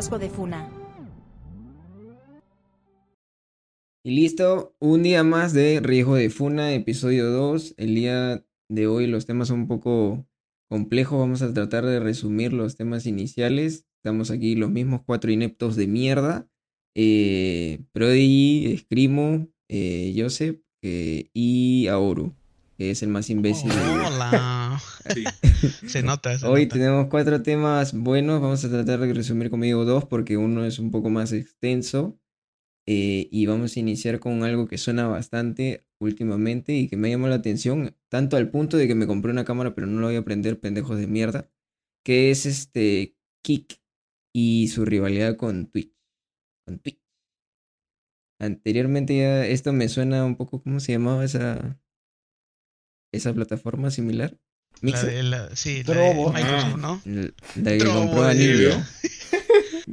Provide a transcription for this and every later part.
riesgo de funa. Y listo, un día más de Riesgo de Funa, episodio 2. El día de hoy los temas son un poco complejos, vamos a tratar de resumir los temas iniciales. Estamos aquí los mismos cuatro ineptos de mierda. Eh, Prodigy, Escrimo, eh, Joseph eh, y Aoru, que es el más imbécil. de- Hola. Sí. Se nota. se Hoy nota. tenemos cuatro temas buenos, vamos a tratar de resumir conmigo dos porque uno es un poco más extenso. eh, y vamos a iniciar con algo que suena bastante últimamente y que me llamó la atención, tanto al punto de que me compré una cámara pero no la voy a prender, pendejos de mierda, que es este Kik y su rivalidad con Twitch. Con Twitch. Anteriormente ya esto me suena un poco, ¿cómo se llamaba esa, esa plataforma similar? La Mixer. de la, sí, la de. Microsoft, Ah. ¿no? L- La que Trovo compró. Nivea.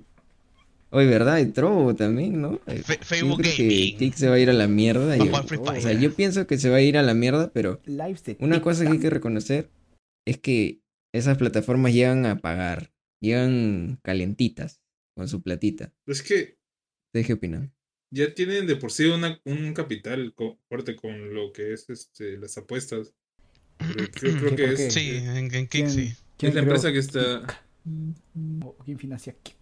Oye, ¿verdad? Y Trovo también, ¿no? Yo Facebook que Gaming. Kik se va a ir a la mierda. A yo- Free o sea, yo pienso que se va a ir a la mierda, pero una cosa que hay que reconocer es que esas plataformas llegan a pagar. Llegan calentitas con su platita. Es que ¿Ustedes qué opinan? ya tienen de por sí una, un capital co- fuerte con lo que es este las apuestas. Creo, creo ¿Qué, que es? Sí, en, ¿Quién- sí. quién es la empresa que está. Kik? ¿O ¿Quién financia Kik?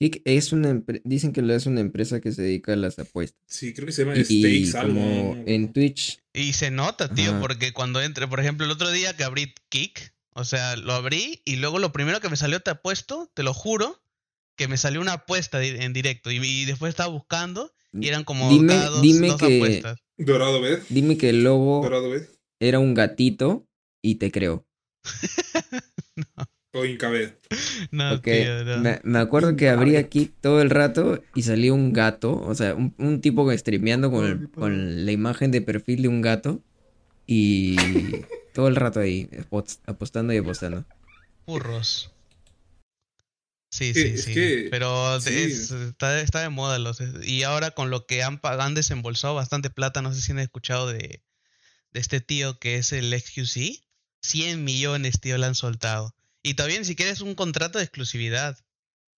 Kik es una dicen que es una empresa que se dedica a las apuestas. Sí, creo que se llama Y, y Stakes como algo. en Twitch, Y se nota, tío, Ajá. porque cuando entre, por ejemplo, el otro día que abrí Kick, o sea, lo abrí y luego lo primero que me salió, te apuesto, te lo juro, que me salió una apuesta en directo y, y después estaba buscando y eran como Dime- cada dos, dime dos que- apuestas. Dorado Bed. dime que el Dorado Bed. era un gatito y te creo. O Incabed. No, tío, no. me, me acuerdo que abría aquí todo el rato y salía un gato, o sea, un, un tipo streameando con, el- con la imagen de perfil de un gato y todo el rato ahí apos- apostando y apostando. Burros. Sí, Sí, sí, es sí. que- Pero sí. es- está, está de moda los y ahora con lo que han, han desembolsado bastante plata, no sé si han escuchado de, de este tío que es el XQC. 100 millones, tío, le han soltado. Y todavía ni siquiera es un contrato de exclusividad.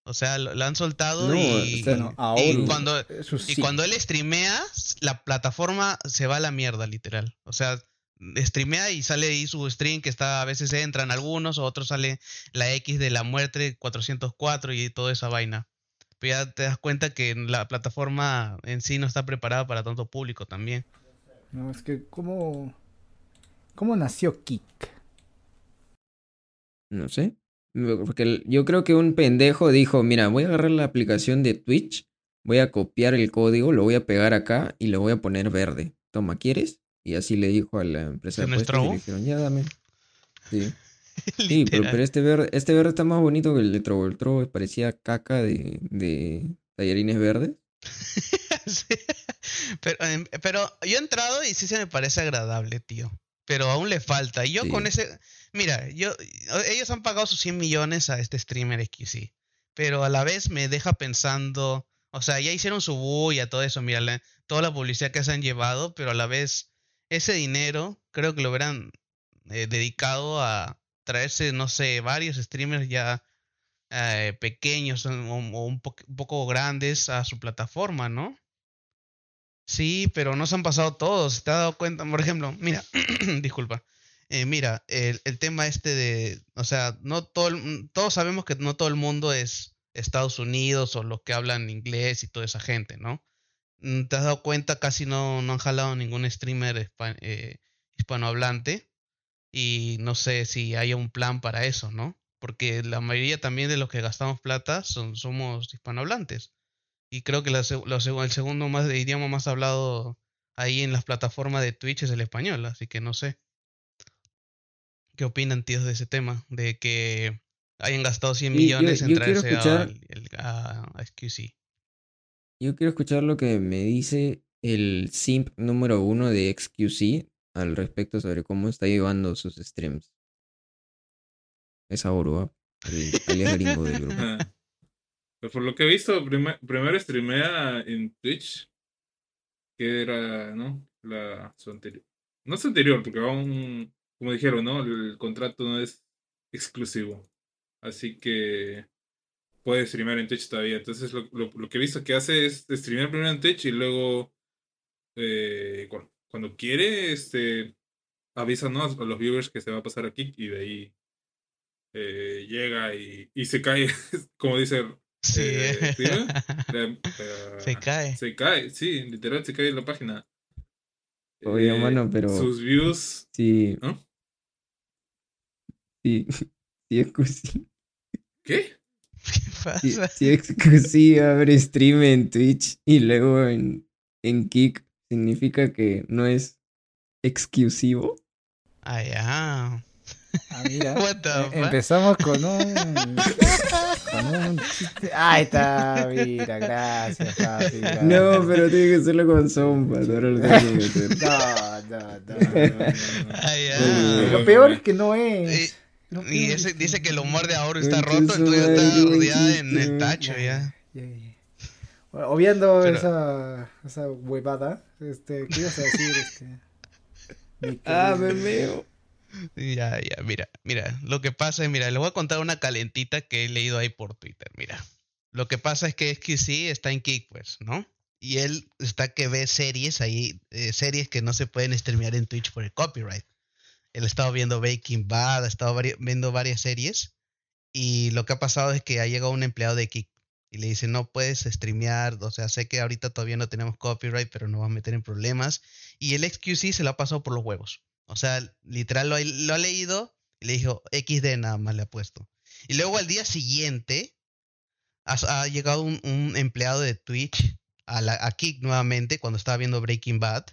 O sea, lo, lo han soltado No, y, o sea, Bueno, y ahora. cuando, y cuando él streamea, la plataforma se va a la mierda, literal. O sea, streamea y sale ahí su stream que está, a veces entran algunos, o otros sale la X de la muerte 404 y toda esa vaina. Pero ya te das cuenta que la plataforma en sí no está preparada para tanto público también. No, es que, ¿cómo, cómo nació Kik? No sé. Porque yo creo que un pendejo dijo, mira, voy a agarrar la aplicación de Twitch, voy a copiar el código, lo voy a pegar acá y lo voy a poner verde. Toma, ¿quieres? Y así le dijo a la empresa ¿Se de apuestas y le dijeron, ya dame. Sí. Sí, pero, pero este verde, este verde está más bonito que el de Trovo. El Trovo parecía caca de, de tallarines verdes. Sí. Pero, em, pero yo he entrado y sí se me parece agradable, tío. Pero aún le falta. Y yo Sí. con ese. Mira, yo ellos han pagado sus 100 millones a este streamer XC. Pero a la vez me deja pensando. O sea, ya hicieron su bulla, todo eso. Mira, la- toda la publicidad que se han llevado. Pero a la vez, ese dinero creo que lo hubieran eh, dedicado a traerse, no sé, varios streamers ya eh, pequeños o, un, po- un poco grandes a su plataforma, ¿no? Sí, pero no se han pasado todos. ¿Te has dado cuenta? Por ejemplo, mira, disculpa. Eh, mira, el, el tema este de, o sea, no todo, el- todos sabemos que no todo el mundo es Estados Unidos o los que hablan inglés y toda esa gente, ¿no? Mm, ¿Te has dado cuenta? Casi no, no han jalado ningún streamer eh, hispanohablante y no sé si haya un plan para eso, ¿no? Porque la mayoría también de los que gastamos plata son, somos hispanohablantes. Y creo que la el segundo más idioma más hablado ahí en las plataformas de Twitch es el español, así que no sé. ¿Qué opinan, tíos, de ese tema? De que hayan gastado 100 Sí, yo- millones en yo quiero traerse escuchar- a, a XQC. Yo quiero escuchar lo que me dice el simp número uno de XQC al respecto sobre cómo está llevando sus streams. Es Aurua, el alias gringo del grupo. Pues por lo que he visto, prime- primero streamea en Twitch, que era, ¿no? La, su anterior. No su anterior, porque aún, como dijeron, ¿no? El contrato no es exclusivo. Así que puede streamear en Twitch todavía. Entonces lo, lo, lo que he visto que hace es streamear primero en Twitch y luego eh, cuando, cuando quiere, este avisa ¿no? a los viewers que se va a pasar aquí y de ahí eh, llega y, y se cae, como dice Sí. eh, Steven, la- la- Se cae. Se cae, sí, literal se cae en la página. Oye, Eh, mano, pero- Sus views. Sí, ¿no? sí, sí, excusi- ¿Qué? ¿Qué pasa? sí, excusi abre stream en Twitch y luego en, en Kick significa que no es exclusivo. Ah, ya. Ah, mira. What the Eh, fuck? Empezamos con un. con un chiste. Ahí está, mira, gracias, papi. gracias. No, pero tiene que hacerlo con sombra. meter. No, no, no, no, no. Ah, ya. Lo peor es que no es. Y- ese, es dice que el humor de ahora está roto, tuyo está rodeado en el tacho ya. Ya, ya, ya. Bueno, obviando Pero- esa, esa huevada, este, ¿qué ibas a decir? Este, Ah, me veo. Ya, ya, mira, mira, lo que pasa es, mira, le voy a contar una calentita que he leído ahí por Twitter, mira. Lo que pasa es que es que sí está en Kick, pues, ¿no? Y él está que ve series ahí, eh, series que no se pueden streamear en Twitch por el copyright. Él ha estado viendo Breaking Bad, ha estado viendo varias series y lo que ha pasado es que ha llegado un empleado de Kick y le dice, no puedes streamear, o sea, sé que ahorita todavía no tenemos copyright, pero nos va a meter en problemas. Y el XQC se lo ha pasado por los huevos. O sea, literal lo, ha- leído y le dijo XD nada más le ha puesto. Y luego al día siguiente ha, llegado un, un empleado de Twitch a, la, a Kick nuevamente cuando estaba viendo Breaking Bad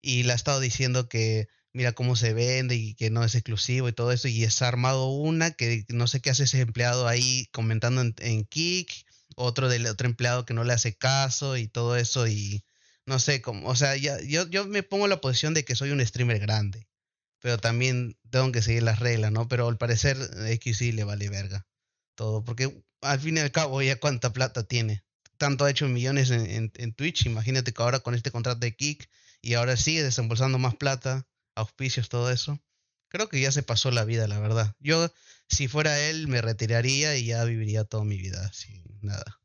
y le ha estado diciendo que mira cómo se vende y que no es exclusivo y todo eso y ha armado una que no sé qué hace ese empleado ahí comentando en, en Kick, otro del otro empleado que no le hace caso y todo eso y no sé cómo, o sea, ya, yo, yo me pongo en la posición de que soy un streamer grande, pero también tengo que seguir las reglas, ¿no? Pero al parecer eh, XC le vale verga todo, porque al fin y al cabo ya cuánta plata tiene. Tanto ha hecho millones en, en, en Twitch, imagínate que ahora con este contrato de Kick y ahora sigue desembolsando más plata, auspicios, todo eso. Creo que ya se pasó la vida, la verdad. Yo, si fuera él, me retiraría y ya viviría toda mi vida sin nada.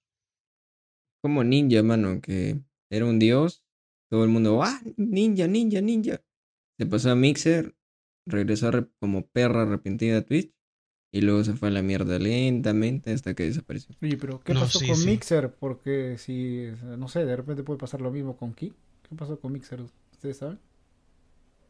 Como ninja, mano, que era un dios. Todo el mundo, ¡ah! Ninja, ninja, ninja. Se pasó a Mixer, regresó como perra arrepentida a Twitch. Y luego se fue a la mierda lentamente hasta que desapareció. Oye, pero ¿qué No, pasó sí, con sí. Mixer? Porque si, no sé, de repente puede pasar lo mismo con Kik. ¿Qué pasó con Mixer? ¿Ustedes saben?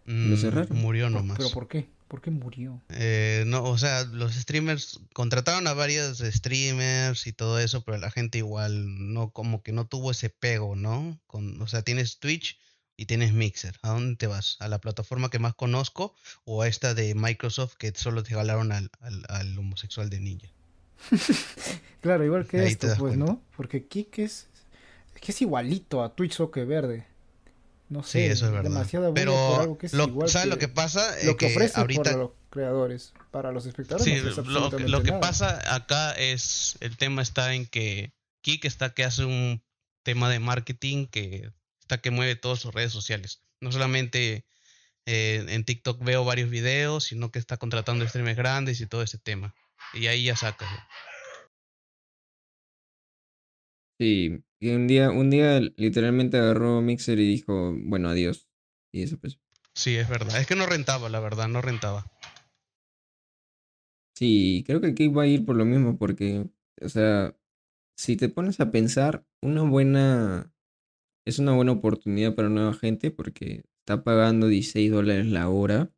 Lo Mm, cerraron. Murió nomás. ¿Pero por qué? ¿Por qué murió? Eh, no, o sea, los streamers contrataron a varios streamers y todo eso, pero la gente igual no, como que no tuvo ese pego, ¿no? Con, o sea, tienes Twitch y tienes Mixer. ¿A dónde te vas? ¿A la plataforma que más conozco o a esta de Microsoft que solo te jalaron al, al, al homosexual de Ninja? Claro, igual que Ahí esto, pues, cuenta. ¿no? Porque Kik es, es que es igualito a Twitch Soque Verde. No Sí, sé, eso es verdad. demasiado Pero por algo que es lo- igual ¿sabes que lo que pasa? lo Eh, que que ofrece ahorita los creadores. Para los espectadores Sí, no lo, que- lo que pasa acá es, el tema está en que Kik está que hace un tema de marketing que está que mueve todas sus redes sociales. No solamente eh, en TikTok veo varios videos, sino que está contratando streamers grandes y todo ese tema. Y ahí ya sacas. ¿no? Sí, y un día, un día literalmente agarró Mixer y dijo, bueno, adiós. Y desapareció. Sí, es verdad. Es que no rentaba, la verdad, no rentaba. Sí, creo que aquí va a ir por lo mismo, porque, o sea, si te pones a pensar, una buena, es una buena oportunidad para nueva gente porque está pagando 16 dólares la hora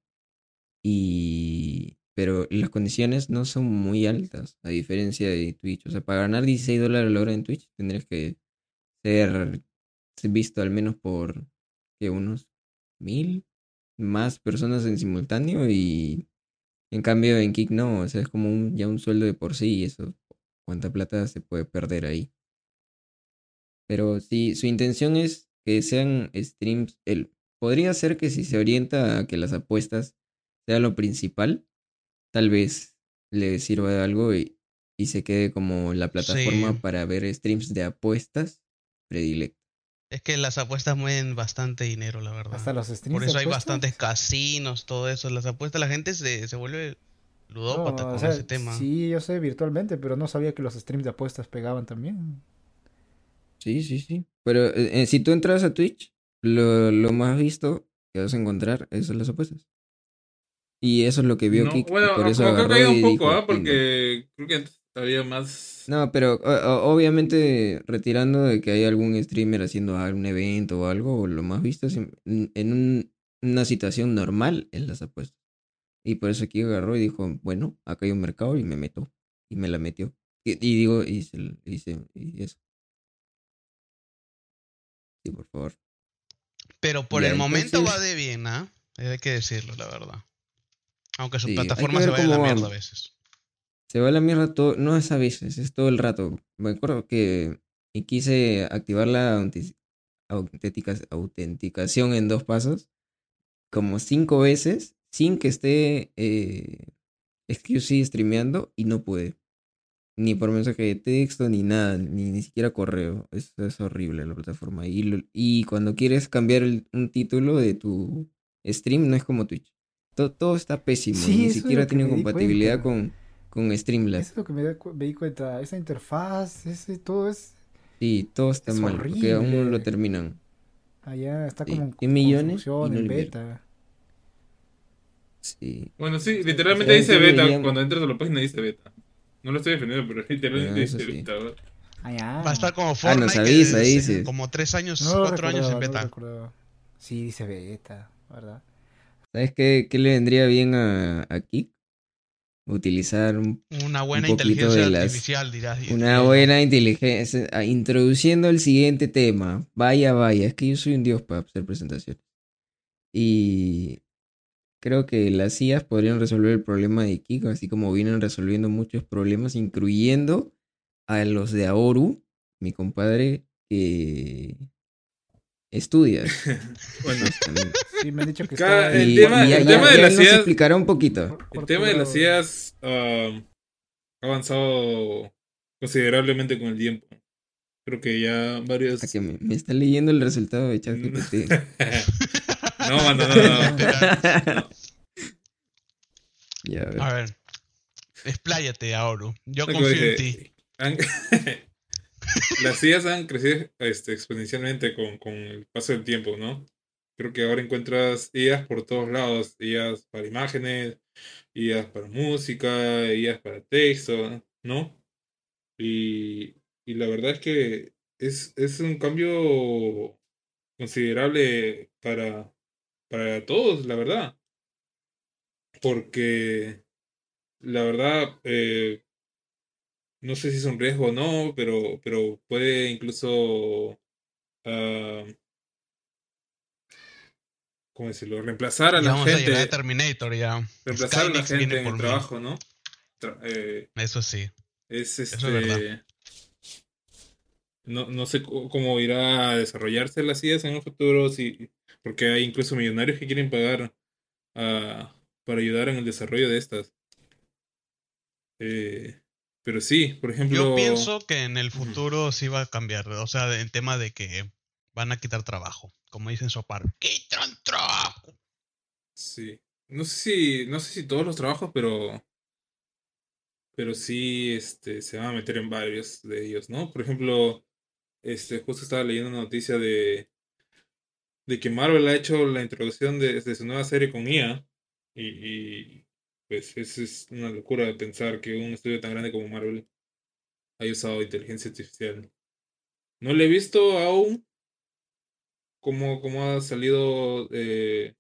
y, pero las condiciones no son muy altas, a diferencia de Twitch. O sea, para ganar 16 dólares la hora en Twitch tendrías que ser visto al menos por, que unos mil más personas en simultáneo y en cambio, en Kick no, o sea, es como un, ya un sueldo de por sí y eso, cuánta plata se puede perder ahí. Pero si su intención es que sean streams, el, podría ser que si se orienta a que las apuestas sean lo principal, tal vez le sirva de algo y, y se quede como la plataforma Sí. para ver streams de apuestas predilecta. Es que las apuestas mueven bastante dinero, la verdad. Hasta los streams Por eso hay apuestas. bastantes casinos, todo eso. Las apuestas, la gente se, se vuelve ludópata No, o con sea, ese tema. Sí, yo sé virtualmente, pero no sabía que los streams de apuestas pegaban también. Sí, sí, sí. Pero eh, eh, si tú entras a Twitch, lo, lo más visto que vas a encontrar es las apuestas. Y eso es lo que vio No, Kik. bueno, por eso creo que un dijo, poco, ¿ah? Porque creo que antes había más. No, pero o- o- obviamente retirando de que hay algún streamer haciendo algún evento o algo, lo más visto es en, en un- una situación normal en las apuestas. Y por eso aquí agarró y dijo, bueno, acá hay un mercado y me meto. Y me la metió. Y, y digo, y, se- y se- y eso. Sí, por favor. Pero por el momento va de bien, ¿ah? Hay que decirlo, la verdad. Aunque su Sí, hay que plataforma ver se vaya a la mierda a veces. Se va a la mierda todo, no es a veces, es todo el rato. Me acuerdo que quise activar la autenti- autentica- autenticación en dos pasos como cinco veces sin que esté eh, XQC streameando y no pude. Ni por mensaje de texto, ni nada, ni, ni siquiera correo. Es, es horrible la plataforma. Y, cuando quieres cambiar el- un título de tu stream, no es como Twitch. To- todo está pésimo. Sí, ni siquiera tiene compatibilidad con, con Streamlabs. Eso es lo que me, me di cuenta. Esa interfaz, ese, todo es. Sí, todo está Es mal. Porque aún no lo horrible. terminan. Allá está Sí, como en 100 millones y no en lo beta. Sí. Bueno, sí, literalmente dice beta. Cuando entras a la página dice beta. No lo estoy defendiendo, pero literalmente Ah, dice sí. beta. ¿verdad? Allá. Va a estar como Ah, Fortnite, nos que avisa, desde dices. como tres años, No cuatro años en no beta. Sí, dice beta, ¿verdad? ¿Sabes qué, qué le vendría bien a, a Kik? Utilizar un- Una buena inteligencia de las- artificial, dirás. una y- buena inteligencia. ah, Introduciendo el siguiente tema. Vaya, vaya. Es que yo soy un dios para hacer presentaciones. Y creo que las IAs podrían resolver el problema de Kik, así como vienen resolviendo muchos problemas, incluyendo a los de Aoru, mi compadre, que estudia. Bueno. Sí, me han dicho que Cada- está. el Y, tema- y el ya- tema de ya las nos IAs explicará un poquito. El tema de las. IAs ah, ha avanzado considerablemente con el tiempo. Creo que ya varios. A que me, me está leyendo el resultado de ChatGPT. no, mano, no, no. no. Ya, a ver. A ver. Expláyate, Aoru. Yo confío en ti. las IAs han crecido este, exponencialmente con, con el paso del tiempo, ¿no? Creo que ahora encuentras IAs por todos lados, IAs para imágenes, IAs para música, IAs para texto, ¿no? Y, y la verdad es que es, es un cambio considerable para, para todos, la verdad. Porque la verdad, eh, no sé si es un riesgo o no, pero, pero puede incluso, ah, ¿cómo decirlo? Reemplazar a Ya la vamos a llegar a gente, Terminator ya. reemplazar a la gente en el mí. trabajo, ¿no? Tra- eh, Eso sí. es es verdad. este. No, no sé cómo irá a desarrollarse las ideas en un futuro, si, porque hay incluso millonarios que quieren pagar ah, para ayudar en el desarrollo de estas. Eh, pero sí, por ejemplo. Yo pienso que en el futuro sí va a cambiar. O sea, en tema de que van a quitar trabajo. Como dicen Sopar. ¡Quitan trabajo! Sí. No sé si, no sé si todos los trabajos, pero. Pero sí, este, se van a meter en varios de ellos, ¿no? Por ejemplo, este, justo estaba leyendo una noticia de. de que Marvel ha hecho la introducción de, de su nueva serie con IA. Y, y, pues eso es una locura de pensar que un estudio tan grande como Marvel haya usado inteligencia artificial. No le he visto aún cómo, cómo ha salido eh,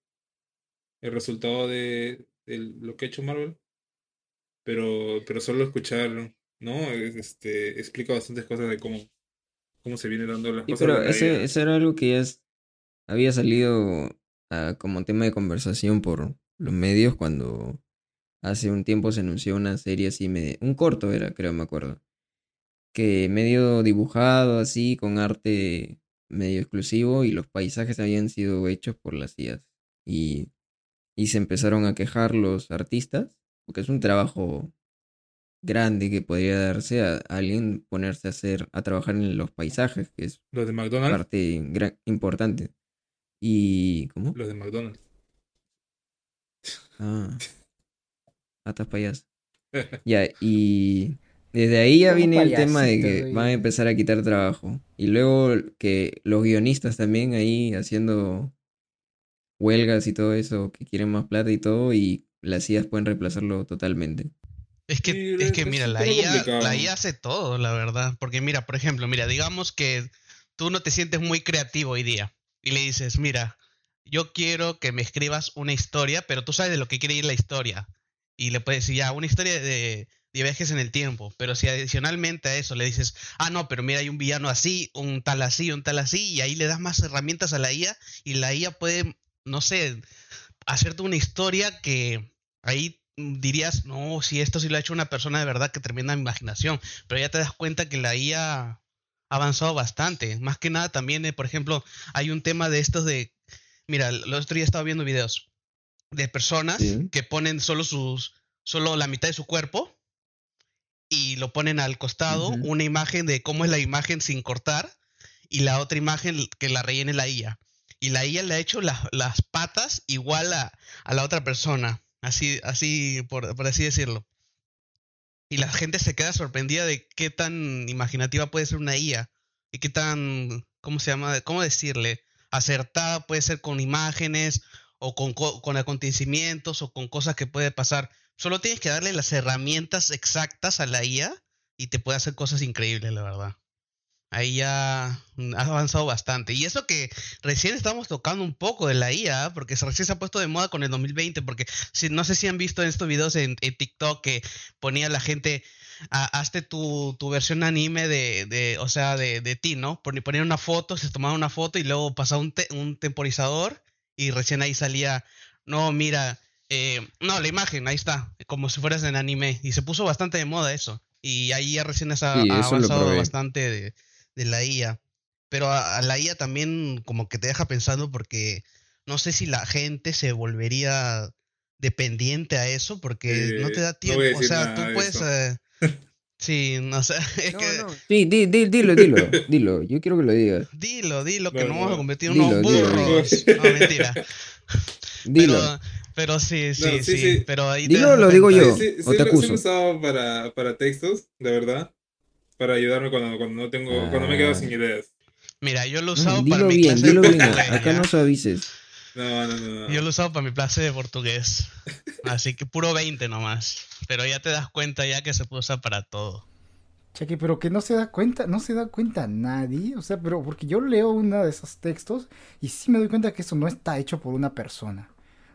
el resultado de, de lo que ha hecho Marvel. Pero, pero solo escuchar, ¿no? Es- Este, explica bastantes cosas de cómo, cómo se viene dando las Sí, cosas. pero ese, ese era algo que ya es- había salido ah, como tema de conversación por los medios cuando hace un tiempo se anunció una serie así, medio, un corto era, creo, me acuerdo. Que medio dibujado así, con arte medio exclusivo y los paisajes habían sido hechos por las IAs. Y, y se empezaron a quejar los artistas, porque es un trabajo grande que podría darse a alguien ponerse a hacer, a trabajar en los paisajes, que es Los de McDonald's. parte gran- importante. Y. ¿Cómo? Los de McDonald's. Ah. Estás payaso. Ya, y desde ahí ya viene el tema de que van a empezar a quitar trabajo. Y luego que los guionistas también ahí haciendo huelgas y todo eso, que quieren más plata y todo, y las IAs pueden reemplazarlo totalmente. Es que, Sí, es que es mira, la IA, complicado. la IA hace todo, la verdad. Porque mira, por ejemplo, mira, digamos que tú no te sientes muy creativo hoy día. Y le dices, mira, yo quiero que me escribas una historia, pero tú sabes de lo que quiere ir la historia. Y le puedes decir, ya, una historia de, viajes en el tiempo. Pero si adicionalmente a eso le dices, ah, no, pero mira, hay un villano así, un tal así, un tal así, y ahí le das más herramientas a la IA, y la IA puede, no sé, hacerte una historia que ahí dirías, no, si esto sí lo ha hecho una persona de verdad que tremenda imaginación, pero ya te das cuenta que la IA ha avanzado bastante. Más que nada también, eh, por ejemplo, hay un tema de estos de, mira, el otro día estaba viendo videos de personas Sí. que ponen solo sus, solo la mitad de su cuerpo y lo ponen al costado, una imagen de cómo es la imagen sin cortar y la otra imagen que la rellene la IA. Y la IA le ha hecho las- las patas igual a, a la otra persona, así, así por, por así decirlo. Y la gente se queda sorprendida de qué tan imaginativa puede ser una IA y qué tan, ¿cómo se llama? ¿Cómo decirle? Acertada puede ser con imágenes o con, co- con acontecimientos o con cosas que puede pasar. Solo tienes que darle las herramientas exactas a la IA y te puede hacer cosas increíbles, la verdad. Ahí ya mm, ha avanzado bastante. Y eso que recién estamos tocando un poco de la IA, porque recién se ha puesto de moda con el 2020, porque si, no sé si han visto estos videos en, TikTok que ponía la gente, "Ah, hazte tu, tu versión anime de, de o sea, de, de ti, ¿no? Pon- Ponían una foto, se tomaban una foto y luego pasaba un, un temporizador y recién ahí salía, no, mira, eh, no, la imagen, ahí está, como si fueras en anime. Y se puso bastante de moda eso. Y ahí ya recién ha, Sí, avanzado bastante de, de la IA. Pero a, a la IA también como que te deja pensando porque no sé si la gente se volvería dependiente a eso porque no te Eh, da tiempo. o sea, tú de puedes... eh, sí, no sé. Es No, que... no. Sí, di- di- dilo, dilo, dilo. Yo quiero que lo digas. Dilo, dilo, que No, nos vamos a convertir en Dilo, unos dilo, dilo. burros. No, mentira. Dilo. Pero, pero sí, sí, No, sí, sí, sí. Pero ahí te Dilo, das lo digo yo. Sí, sí, o te sí lo- sí acuso. lo he usado para, para textos, de verdad. Para ayudarme cuando, cuando no tengo, cuando me quedo Ah. sin ideas. Mira, yo lo he Mm, usado para dilo mi bien, clase dilo de bien. Acá ¿ya? no suavices. No, no, no. Yo lo he usado para mi clase de portugués. Así que puro 20 nomás. Pero ya te das cuenta ya que se puede usar para todo. Cheque, pero que no se da cuenta, no se da cuenta nadie, o sea, pero porque yo leo uno de esos textos y sí me doy cuenta que eso no está hecho por una persona.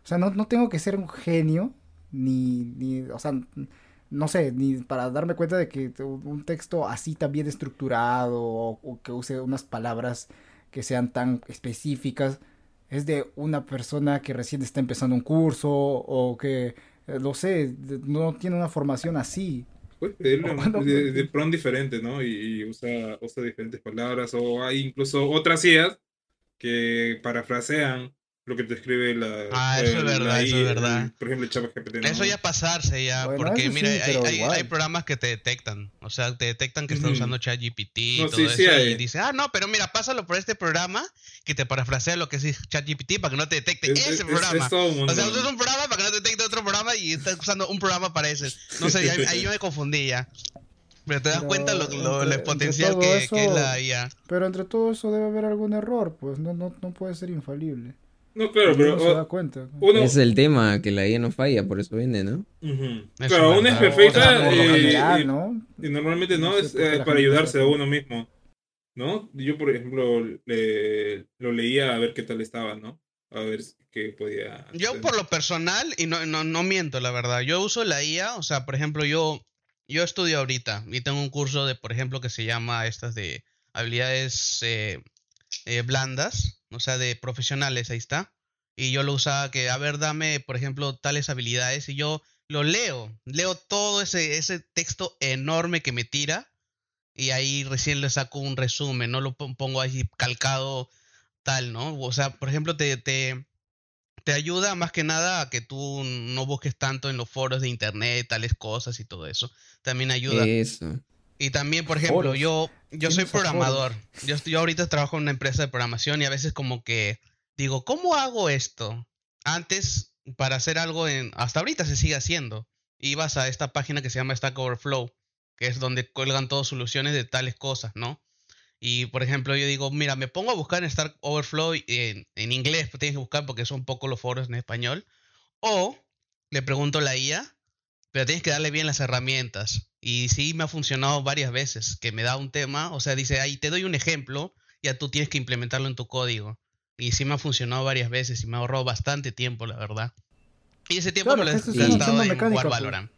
O sea, no, no tengo que ser un genio, ni, ni, o sea, no sé, ni para darme cuenta de que un texto así tan bien estructurado o, o que use unas palabras que sean tan específicas es de una persona que recién está empezando un curso o que, eh, no sé, no tiene una formación así. Puedes pedirle un- de, de diferente, ¿no? Y, y usa, usa diferentes palabras. O hay incluso otras IAs que parafrasean lo que te escribe la. Ah, eso es verdad, eso es verdad. el- por ejemplo, el ChatGPT. ¿no? Eso ya pasarse ya, Bueno, porque mira, sí, hay, hay- programas que te detectan, o sea, te detectan que estás Ujú. usando ChatGPT y No, todo sí, eso, sí y hay. dice, ah, no, pero mira, pásalo por este programa que te parafrasea lo que es ChatGPT para que no te detecte Es- ese es- es- programa. es. O sea, usas un programa para que no te detecte otro programa y estás usando un programa para ese. No sé, ahí, ahí yo me confundí ya. Pero te das Pero cuenta lo, lo- entre- el potencial que, eso- que es la IA. Pero entre todo eso debe haber algún error, pues no, no, no puede ser infalible. No, claro, pero. no se da o- cuenta. uno, Es el tema, que la IA no falla, por eso vende, ¿no? Ujú. Eso Claro, es una es perfecta y- general, y- ¿no? Y normalmente no, es eh, para ayudarse a uno mismo, ¿no? Yo, por ejemplo, le- lo leía a ver qué tal estaba, ¿no? A ver si- qué podía Yo hacer. por lo personal, y no, no, no miento, la verdad, yo uso la IA, o sea, por ejemplo, yo, yo estudio ahorita y tengo un curso de, por ejemplo, que se llama estas de habilidades eh, eh, blandas, o sea, de profesionales, ahí está. Y yo lo usaba que, a ver, dame, por ejemplo, tales habilidades y yo lo leo, leo todo ese, ese texto enorme que me tira y ahí recién le saco un resumen, no lo pon- pongo ahí calcado tal, ¿no? O sea, por ejemplo, te, te, te ayuda más que nada a que tú no busques tanto en los foros de internet, tales cosas y todo eso. También ayuda. Eso. Y también, por ejemplo, Foros. yo, yo ¿Quién soy programador. Yo, estoy- yo ahorita trabajo en una empresa de programación y a veces como que digo, ¿cómo hago esto? Antes, para hacer algo en... Hasta ahorita se sigue haciendo. ibas a esta página que se llama Stack Overflow, que es donde cuelgan todas soluciones de tales cosas, ¿no? Y por ejemplo, yo digo, mira, me pongo a buscar en Stack Overflow en, en inglés, pues tienes que buscar porque son poco los foros en español. O le pregunto a la IA, pero tienes que darle bien las herramientas. Y sí me ha funcionado varias veces, que me da un tema, o sea, dice, ahí te doy un ejemplo, ya tú tienes que implementarlo en tu código. Y sí me ha funcionado varias veces y me ha ahorrado bastante tiempo, la verdad. Y ese tiempo Claro, me lo he eso es una gastado en mecánica, jugar pues. Valorant.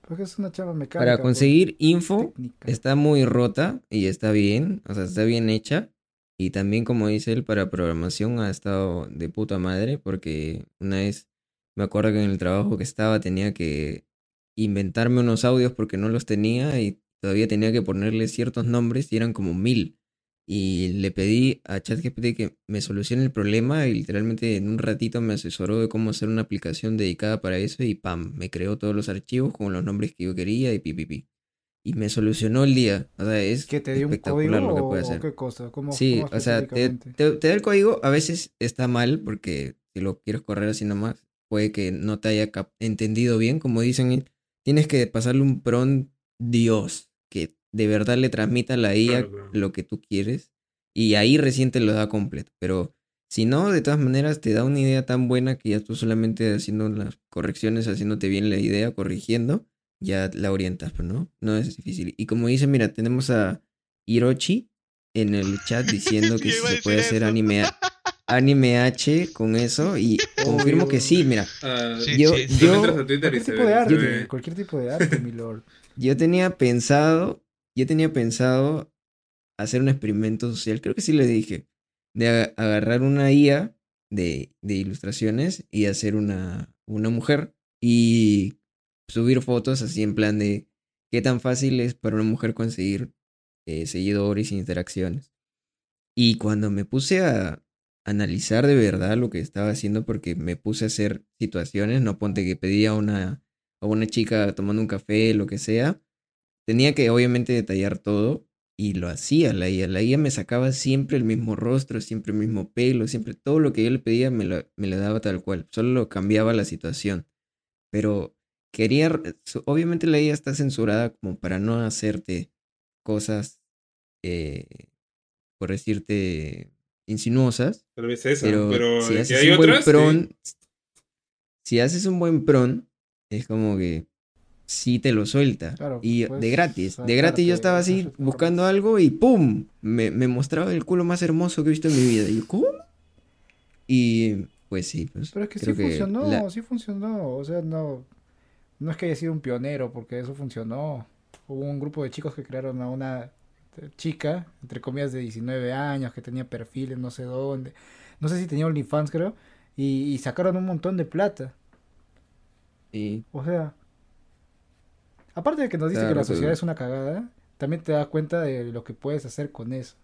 Porque es una chava mecánica. Para pues, conseguir info técnica. está muy rota y está bien, o sea, está bien hecha. Y también, como dice él, para programación ha estado de puta madre, porque una vez me acuerdo que en el trabajo que estaba tenía que inventarme unos audios porque no los tenía y todavía tenía que ponerle ciertos nombres y eran como mil. Y le pedí a ChatGPT que me solucione el problema y literalmente en un ratito me asesoró de cómo hacer una aplicación dedicada para eso y pam, me creó todos los archivos con los nombres que yo quería y pipipi. Y me solucionó el día. O sea, es ¿Que te dio un espectacular código lo que puede o hacer. qué cosa? ¿Cómo, Sí, cómo o sea, te, te- te da el código, a veces está mal porque si lo quieres correr así nomás, puede que no te haya entendido bien, como dicen, tienes que pasarle un prompt Dios, que de verdad le transmita a la IA Claro, claro. lo que tú quieres y ahí recién te lo da completo, pero si no, de todas maneras te da una idea tan buena que ya tú solamente haciendo las correcciones, haciéndote bien la idea, corrigiendo, ya la orientas, pero no, no es difícil. Y como dice, mira, tenemos a Hirochi en el chat diciendo que si se puede hacer anime, anime H con eso y confirmo que sí, mira, Ah, Sí, yo, sí, sí. tú yo, entras a Twitter y Cualquier tipo de arte, ve. cualquier tipo de arte, mi lord. yo tenía pensado, yo tenía pensado hacer un experimento social, creo que sí le dije, de agarrar una IA de, de ilustraciones y hacer una, una mujer y subir fotos así en plan de qué tan fácil es para una mujer conseguir eh, seguidores e interacciones. Y cuando me puse a analizar de verdad lo que estaba haciendo, porque me puse a hacer situaciones, no ponte que pedía a una, a una chica tomando un café, lo que sea, tenía que obviamente detallar todo y lo hacía la IA. La IA me sacaba siempre el mismo rostro, siempre el mismo pelo, siempre todo lo que yo le pedía me lo, me lo daba tal cual, solo cambiaba la situación. Pero quería, obviamente la IA está censurada como para no hacerte cosas, eh, por decirte, insinuosas. Tal vez esa, Pero, pero, si que haces hay un buen otras. sí. pron, si haces un buen pron, es como que sí te lo suelta. Claro, y de gratis. De gratis yo estaba así buscando algo y ¡pum! Me, me mostraba el culo más hermoso que he visto en mi vida. Y yo, ¿cómo? Y pues sí, pues. Pero es que sí funcionó, la- sí funcionó. O sea, no, no es que haya sido un pionero, porque eso funcionó. Hubo un grupo de chicos que crearon a una chica, entre comillas, de 19 años, que tenía perfiles no sé dónde. No sé si tenía OnlyFans, creo. Y, y sacaron un montón de plata. y- O sea, aparte de que nos dice Claro, que la pero- sociedad es una cagada, también te das cuenta de lo que puedes hacer con eso.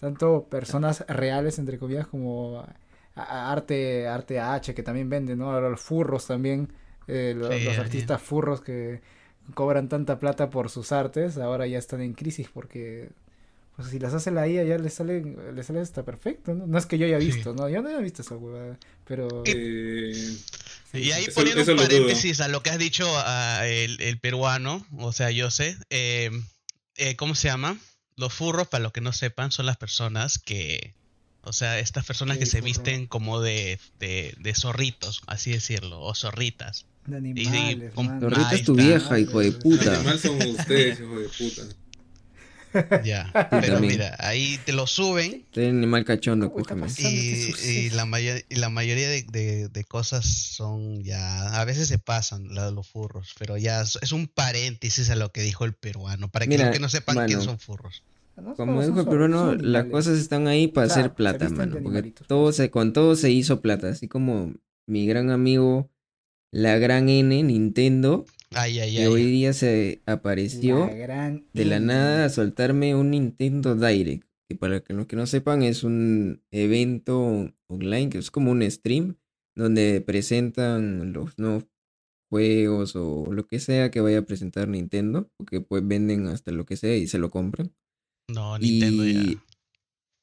Tanto personas reales, entre comillas, como arte, arte H, que también venden, ¿no? Ahora los furros también, eh, lo- Sí, los sí. artistas furros que cobran tanta plata por sus artes, ahora ya están en crisis porque pues si las hace la IA ya les sale, les sale hasta perfecto, ¿no? No es que yo haya Sí. visto, ¿no? Yo no había visto esa huevada, pero... Eh, Y ahí Eso- poniendo eso un lo paréntesis a lo que has dicho a el, el peruano, o sea, yo sé, eh, eh, ¿cómo se llama? Los furros, para los que no sepan, son las personas que, o sea, estas personas ¿Qué que se furro? visten como de, de, de zorritos, así decirlo, o zorritas. De y animales, Ahí es tu está. vieja, hijo de puta. Animal son ustedes, hijo de puta. Ya, pero también. mira, ahí te lo suben un animal cachondo, ¿Cómo está cógeme. pasando? y, qué y la, mayor- y la mayoría de, de- de cosas son ya, a veces se pasan la de los furros, pero ya es, un paréntesis a lo que dijo el peruano, para que Mira, los que no sepan quién son furros. No, Como dijo el peruano, son las cosas están ahí para hacer plata, mano. Porque todo pues. se, con todo se hizo plata. Así como mi gran amigo, la gran N, Nintendo, Ay, ay, que ay. hoy día se apareció La gran de la nada a soltarme un Nintendo Direct. Que para que los que no sepan, es un evento online, que es como un stream, donde presentan los nuevos juegos o lo que sea que vaya a presentar Nintendo, porque pues venden hasta lo que sea y se lo compran. No, Nintendo Y ya.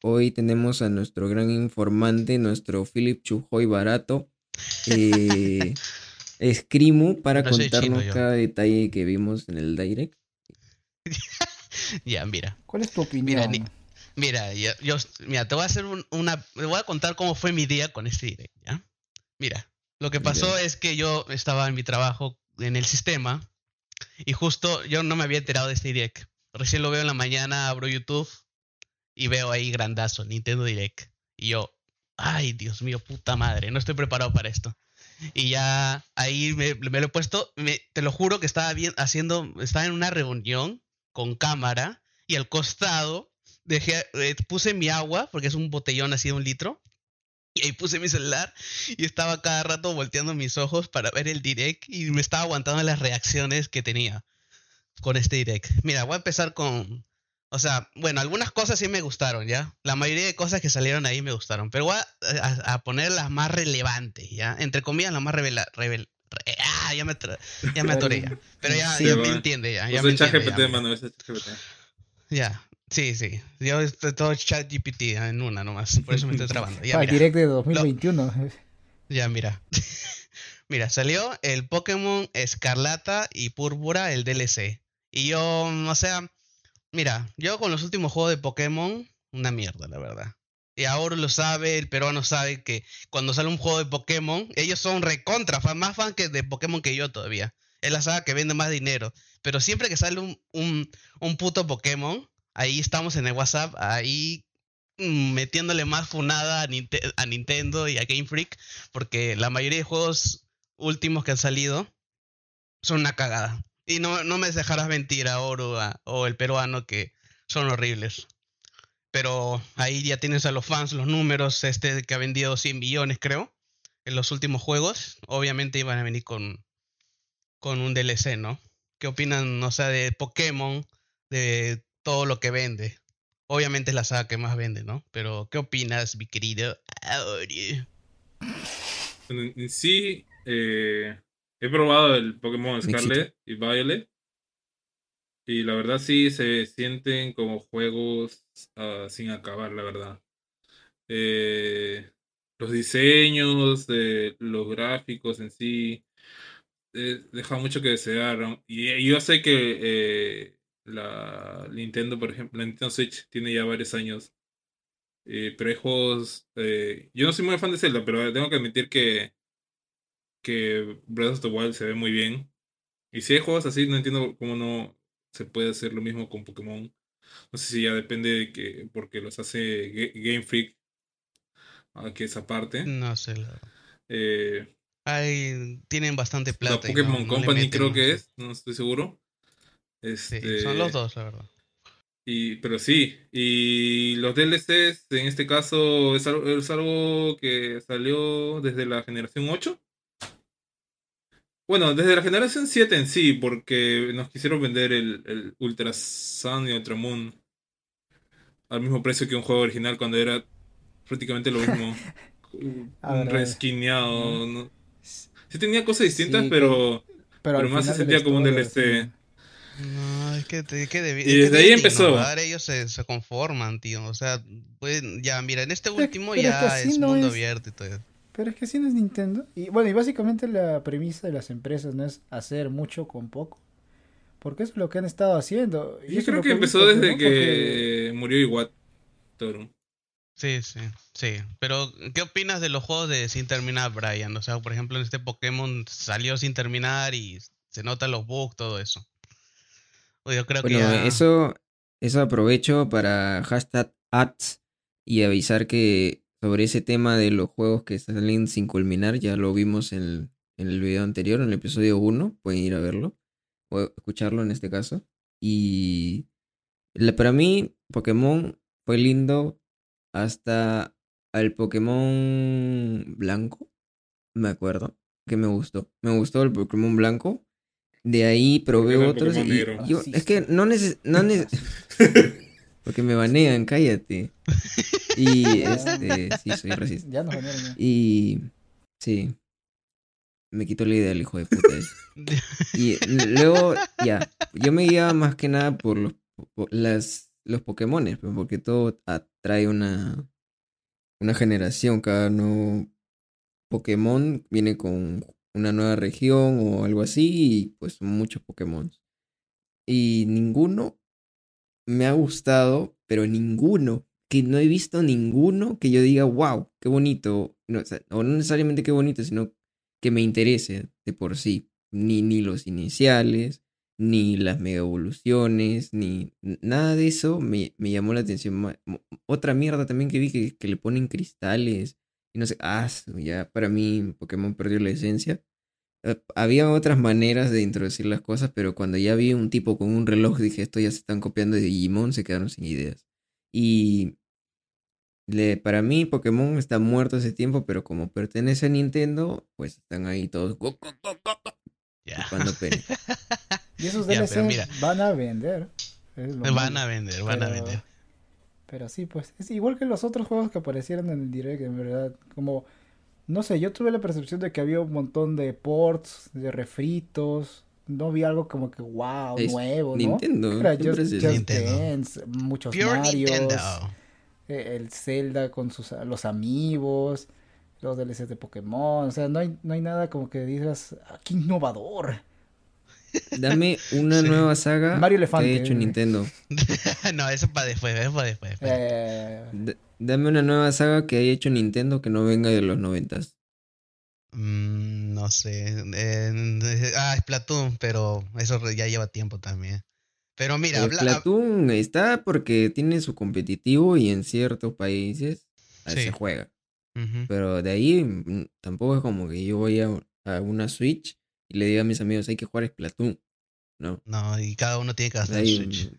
hoy tenemos a nuestro gran informante, nuestro Philip Chujoy Barato, eh, Screamo para No soy chino contarnos cada detalle que vimos en el direct. Ya, mira. ¿Cuál es tu opinión? ni- Mira, yo, yo- mira, te voy a hacer un- una, te voy a contar cómo fue mi día con este direct, ¿ya? Mira, lo que pasó es que yo estaba en mi trabajo en el sistema y justo yo no me había enterado de este direct. Recién lo veo en la mañana, abro YouTube y veo ahí grandazo, Nintendo Direct. Y yo, ay, Dios mío, puta madre, no estoy preparado para esto. Y ya ahí me, me lo he puesto, me- te lo juro que estaba bien haciendo, estaba en una reunión con cámara y al costado dejé, eh, puse mi agua, porque es un botellón así de un litro, y ahí puse mi celular y estaba cada rato volteando mis ojos para ver el direct y me estaba aguantando las reacciones que tenía con este direct. Mira, voy a empezar con, o sea, bueno, algunas cosas sí me gustaron, ¿ya? La mayoría de cosas que salieron ahí me gustaron, pero voy a, a- a poner las más relevantes, ¿ya? Entre comillas, las más revela, revel- re- ah, ya me, ya me atoré ya. Pero ya, Sí, ya me entiende, ya. ya me entiende, mano, ese chat GPT. ya, sí, sí. Yo estoy todo chat GPT en una nomás. Por eso me estoy trabando. Ya, Para el mira. direct de 2021. Ya, mira. mira, salió el Pokémon Escarlata y Púrpura, el DLC. Y yo, o sea, mira, yo con los últimos juegos de Pokémon, una mierda, la verdad. Y ahora lo sabe, el peruano sabe que cuando sale un juego de Pokémon, ellos son recontra, fan, más fan que de Pokémon que yo todavía. Es la saga que vende más dinero. Pero siempre que sale un, un, un puto Pokémon, ahí estamos en el WhatsApp, ahí mm, metiéndole más funada a, Ninte- a Nintendo y a Game Freak, porque la mayoría de juegos últimos que han salido son una cagada. Y no, no me dejarás mentir a Oro o el peruano que son horribles. Pero ahí ya tienes a los fans, los números, este que ha vendido 100 millones creo, en los últimos juegos. Obviamente iban a venir con, con un DLC, ¿no? ¿Qué opinan, o sea, de Pokémon, de todo lo que vende? Obviamente es la saga que más vende, ¿no? Pero, ¿qué opinas, mi querido sí, eh, he probado el Pokémon. Scarlet y Violet. Y la verdad sí se sienten como juegos ah, sin acabar, la verdad. Eh, los diseños, de los gráficos en sí, eh, deja mucho que desear. y yo sé que eh, la Nintendo, por ejemplo, la Nintendo Switch tiene ya varios años. eh, pero hay juegos. eh, yo no soy muy fan de Zelda, pero tengo que admitir que, que Breath of the Wild se ve muy bien. Y si hay juegos así, no entiendo cómo no se puede hacer lo mismo con Pokémon. No sé si ya depende de que, porque los hace Ga- Game Freak, ah, que esa parte. No sé, la. Eh, Hay, tienen bastante la plata. y Pokémon no- Company creo que es, no estoy seguro. Sí, Este, son los dos, la verdad. Y, pero sí, y los DLCs en este caso es algo, es algo que salió desde la generación 8. Bueno, desde la generación 7 en sí, porque nos quisieron vender el, el Ultra Sun y Ultra Moon al mismo precio que un juego original cuando era prácticamente lo mismo. resquineado. ¿no? Sí tenía cosas distintas, Sí, pero... Pero, más se sentía como un DLC. sí. No, es que, te- que debi- Y es que desde ahí empezó. innovar, ellos se, se conforman, tío. O sea, pueden- ya, mira, en este Pero- último pero es ya es no mundo es. abierto y todo. eso. Pero es que si no es Nintendo. Y bueno, y básicamente la premisa de las empresas no es hacer mucho con poco. Porque eso es lo que han estado haciendo. Y Yo creo que empezó visto, desde ¿no? que Porque- murió Iwatoro. Sí, sí, sí. Pero, ¿qué opinas de los juegos de sin terminar, Brian? O sea, por ejemplo, en este Pokémon salió sin terminar y se notan los bugs, todo eso. O yo creo que ya... eso, eso aprovecho para hashtag ads y avisar que sobre ese tema de los juegos que salen sin culminar, ya lo vimos en el, en el video anterior, en el episodio 1, pueden ir a verlo o escucharlo en este caso. Y la- para mí, Pokémon fue lindo hasta al Pokémon blanco, me acuerdo, que me gustó. Me gustó el Pokémon blanco. De ahí probé el otros y yo- es que no neces no neces- porque me banean, cállate. Y este, sí, soy racista. Ya nos banearon ya. Y sí, me quitó la idea el hijo de puta ese. Y luego, ya, yo me guiaba más que nada por los, por las, los Pokémones, pues, porque todo atrae una, una generación. Cada nuevo Pokémon viene con una nueva región o algo así y pues muchos Pokémon. Y ninguno me ha gustado, pero ninguno, que no he visto ninguno que yo diga, wow, qué bonito. No, o, o no necesariamente qué bonito, sino que me interese de por sí. Ni, ni los iniciales, ni las mega evoluciones, ni nada de eso me, me llamó la atención. Otra mierda también que vi que, que le ponen cristales y no sé, ah, ya para mí Pokémon perdió la esencia. Eh, había otras maneras de introducir las cosas, pero cuando ya vi un tipo con un reloj dije, esto ya se están copiando de Digimon, se quedaron sin ideas. Y le, para mí Pokémon está muerto hace tiempo, pero como pertenece a Nintendo, pues están ahí todos pene. Y esos DLCs mira. van a vender. Van malo. a vender, van a vender. Pero sí, pues es igual que los otros juegos que aparecieron en el direct, en verdad. Como, no sé, yo tuve la percepción de que había un montón de ports, de refritos. No vi algo como que wow, Es nuevo, ¿no? Nintendo, Era Just. Just Nintendo. Dance, muchos Pure Marios, Nintendo. eh, el Zelda con sus los amigos, los DLCs de Pokémon. O sea, no hay, no hay nada como que digas, ah, qué innovador. Dame una Sí. nueva saga Mario que Elefante. haya hecho Nintendo. no, eso para después, eso para después. Eh, Dame una nueva saga que haya hecho Nintendo que no venga de los noventas. Mm, no sé. eh, ah, Splatoon, pero eso ya lleva tiempo también. Pero mira, El habla- Splatoon está porque tiene su competitivo y en ciertos países ah, Sí. se juega. Pero de ahí mm, tampoco es como que yo voy a, a una Switch y le diga a mis amigos hay que jugar Splatoon. No. No, y cada uno tiene que gastar Switch.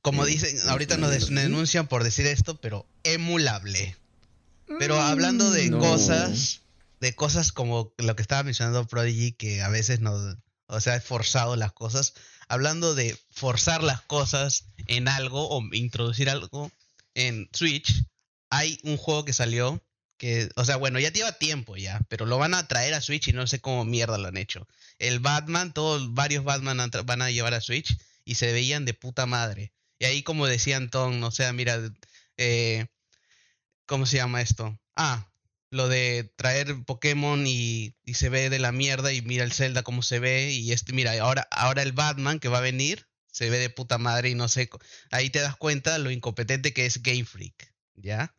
Mm, Como dicen, ahorita nos denuncian por decir esto, pero emulable. Pero hablando de Mm, No. cosas, de cosas como lo que estaba mencionando Prodigy, que a veces nos, o sea, es forzado las cosas. Hablando de forzar las cosas en algo o introducir algo en Switch, hay un juego que salió que, o sea, bueno, ya lleva tiempo ya, pero lo van a traer a Switch y no sé cómo mierda lo han hecho. El Batman, todos, varios Batman van a llevar a Switch y se veían de puta madre. Y ahí como decía Anton, o sea, mira, eh, ¿cómo se llama esto? Ah, lo de traer Pokémon y, y se ve de la mierda y mira el Zelda cómo se ve y este, mira, ahora, ahora el Batman que va a venir se ve de puta madre y no sé, ahí te das cuenta lo incompetente que es Game Freak, ¿ya?